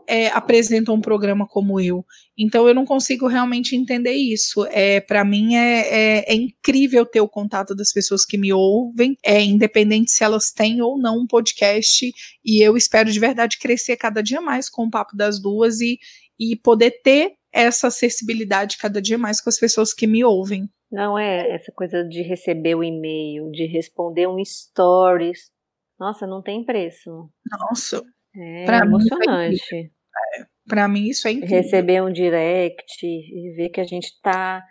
é, apresentam um programa como eu. Então eu não consigo realmente entender isso. É, para mim é, é, é, incrível ter o contato das pessoas que me ouvem, é independente se elas têm ou não um podcast. E eu espero de verdade crescer cada dia mais com o papo das duas e, e poder ter essa acessibilidade cada dia mais com as pessoas que me ouvem. Não é essa coisa de receber o e-mail, de responder um stories. Nossa, não tem preço. Nossa. É pra emocionante. Mim é, para mim isso é incrível. Receber um direct e ver que a gente está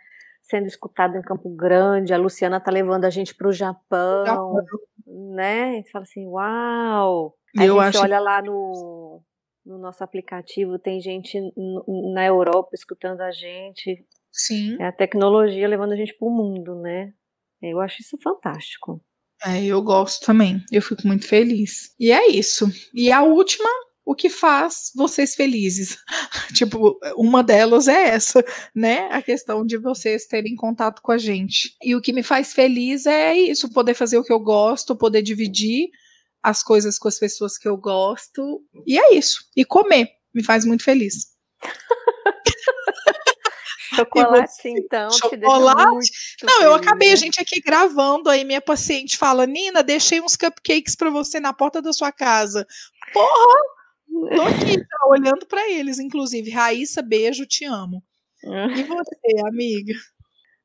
sendo escutado em Campo Grande, a Luciana tá levando a gente para o Japão, Japão, né? E você fala assim, uau! Aí Eu a gente acho... olha lá no, no nosso aplicativo, tem gente na Europa escutando a gente. Sim. É a tecnologia levando a gente para o mundo, né? Eu acho isso fantástico. É, eu gosto também. Eu fico muito feliz. E é isso. E a última, o que faz vocês felizes? tipo, uma delas é essa, né? A questão de vocês terem contato com a gente. E o que me faz feliz é isso, poder fazer o que eu gosto, poder dividir as coisas com as pessoas que eu gosto. E é isso. E comer me faz muito feliz. Chocolate, você, então. Chocolate? Não, eu acabei a gente aqui gravando, aí minha paciente fala: Nina, deixei uns cupcakes para você na porta da sua casa. Porra! Tô aqui, tá, olhando para eles, inclusive. Raíssa, beijo, te amo. E você, amiga?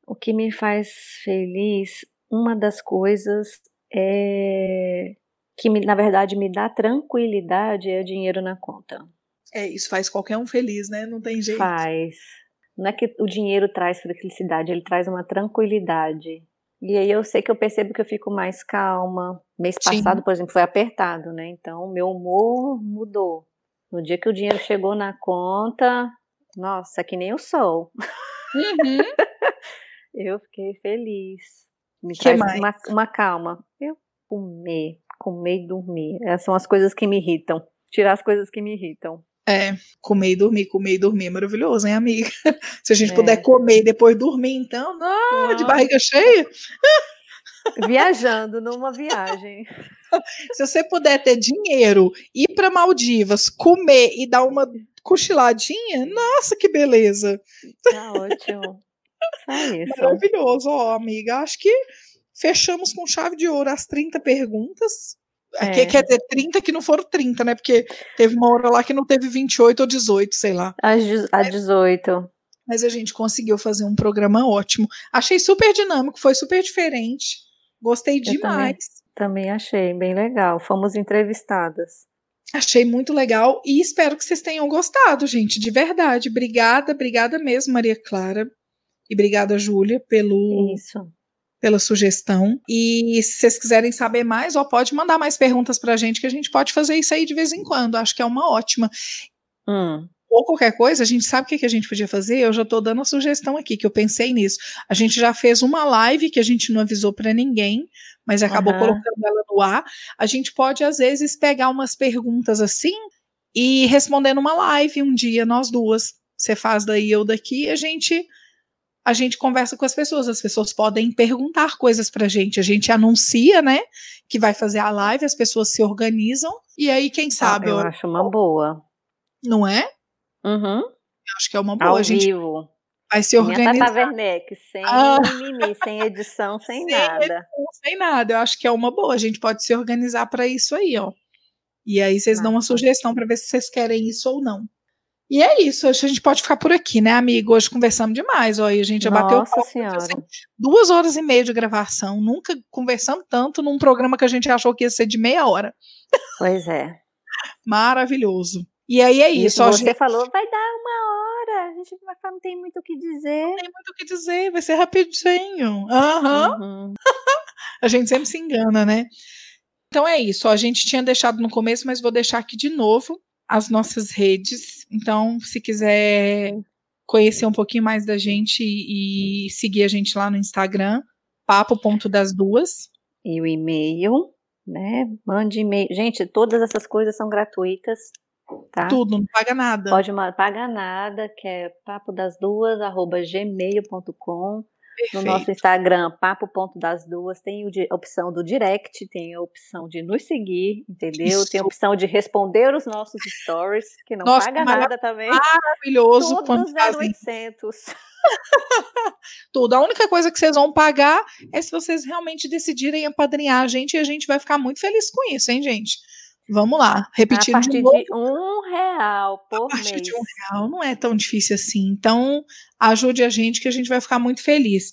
O que me faz feliz, uma das coisas é que me, na verdade me dá tranquilidade é o dinheiro na conta. É, isso faz qualquer um feliz, né? Não tem jeito. Faz. Não é que o dinheiro traz felicidade, ele traz uma tranquilidade. E aí eu sei que eu percebo que eu fico mais calma. Mês passado, Sim. por exemplo, foi apertado, né? Então meu humor mudou. No dia que o dinheiro chegou na conta, nossa, que nem o sol. Uhum. eu fiquei feliz. Me que traz mais? Uma, uma calma. Eu comer, comer e dormir. Essas são as coisas que me irritam. Tirar as coisas que me irritam. É, comer e dormir, comer e dormir é maravilhoso, hein, amiga? Se a gente é. puder comer e depois dormir, então, não, de barriga cheia. Viajando numa viagem. Se você puder ter dinheiro, ir para Maldivas, comer e dar uma cochiladinha, nossa, que beleza. Tá ótimo. É isso. Maravilhoso, ó, amiga. Acho que fechamos com chave de ouro as 30 perguntas. Aqui É. quer dizer 30 que não foram 30, né? Porque teve uma hora lá que não teve 28 ou 18, sei lá. Às de- A 18. Mas a gente conseguiu fazer um programa ótimo. Achei super dinâmico, foi super diferente. Gostei também. demais. Também achei bem legal. Fomos entrevistadas. Achei muito legal e espero que vocês tenham gostado, gente, de verdade. Obrigada, obrigada mesmo, Maria Clara. E obrigada, Júlia, pelo, Isso. Pela sugestão. E se vocês quiserem saber mais, ó, pode mandar mais perguntas pra gente, que a gente pode fazer isso aí de vez em quando. Acho que é uma ótima. Hum, Ou qualquer coisa, a gente sabe o que, que a gente podia fazer? Eu já tô dando a sugestão aqui, que eu pensei nisso. A gente já fez uma live que a gente não avisou pra ninguém, mas acabou Aham. colocando ela no ar. A gente pode, às vezes, pegar umas perguntas assim e responder numa live um dia, nós duas. Você faz daí, eu daqui, e a gente a gente conversa com as pessoas. As pessoas podem perguntar coisas pra gente. A gente anuncia, né, que vai fazer a live, as pessoas se organizam, e aí, quem sabe, eu eu- acho uma boa. não é? Uhum. Eu acho que é uma boa. Ao a gente vivo. vai se Minha organizar. Tata Werneck, sem Ah. mimimi, sem edição, sem Sem nada. sem nada. Eu acho que é uma boa. A gente pode se organizar para isso aí, ó. E aí vocês dão uma sugestão para ver se vocês querem isso ou não. E é isso. Acho que a gente pode ficar por aqui, né, amigo? Hoje conversamos demais. E a gente já bateu Nossa papo, Senhora. assim, duas horas e meia de gravação. Nunca conversamos tanto num programa que a gente achou que ia ser de meia hora. Pois é. Maravilhoso. E aí é isso. Isso, você gente, falou, vai dar uma hora. A gente vai falar, não tem muito o que dizer. não tem muito o que dizer. Vai ser rapidinho. Aham. Uhum. A gente sempre se engana, né? Então é isso. a gente tinha deixado no começo, mas vou deixar aqui de novo as nossas redes. Então, se quiser conhecer um pouquinho mais da gente e seguir a gente lá no Instagram, papo.das duas. E o e-mail, né? Mande e-mail. Gente, todas essas coisas são gratuitas, tá? Tudo, não paga nada. Pode ma- pagar nada, que é papo das duas, gmail.com. No Perfeito. nosso Instagram, papo.das duas, tem o di- a opção do direct, tem a opção de nos seguir, entendeu? Tem a Isso. opção de responder os nossos stories, que não Nossa, paga nada também. Maravilhoso Tudo fazem 0800. tudo. A única coisa que vocês vão pagar é se vocês realmente decidirem apadrinhar a gente e a gente vai ficar muito feliz com isso, hein, gente? Vamos lá, A repetindo partir de novo. de um real por a partir mês. de um real não é tão difícil assim. Então, ajude a gente que a gente vai ficar muito feliz.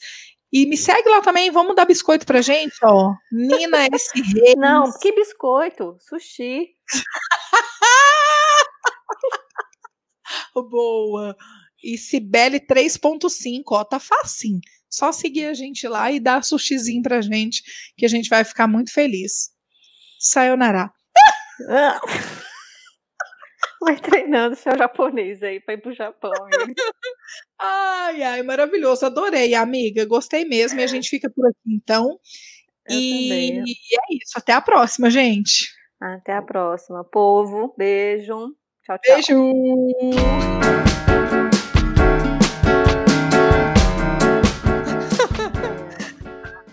E me segue lá também, vamos dar biscoito pra gente, ó. Nina S. Reis. Não, que biscoito? Sushi. Boa. E Cibele 3.5, ó, tá facinho. Só seguir a gente lá e dar sushizinho pra gente, que a gente vai ficar muito feliz. Sayonara. Vai treinando seu japonês aí pra ir pro Japão. Ai, ai, maravilhoso. Adorei, amiga. Gostei mesmo. E a gente fica por aqui, então. Eu e, também. e é isso. Até a próxima, gente. Até a próxima. Povo, beijo. Tchau, tchau. Beijo!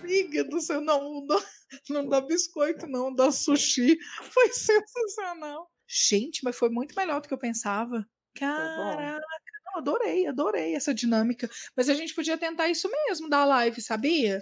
Amiga do céu, não, não, não dá biscoito, não, dá sushi. Foi sensacional. Gente, mas foi muito melhor do que eu pensava. Caraca, não, adorei, adorei essa dinâmica. Mas a gente podia tentar isso mesmo da live, sabia?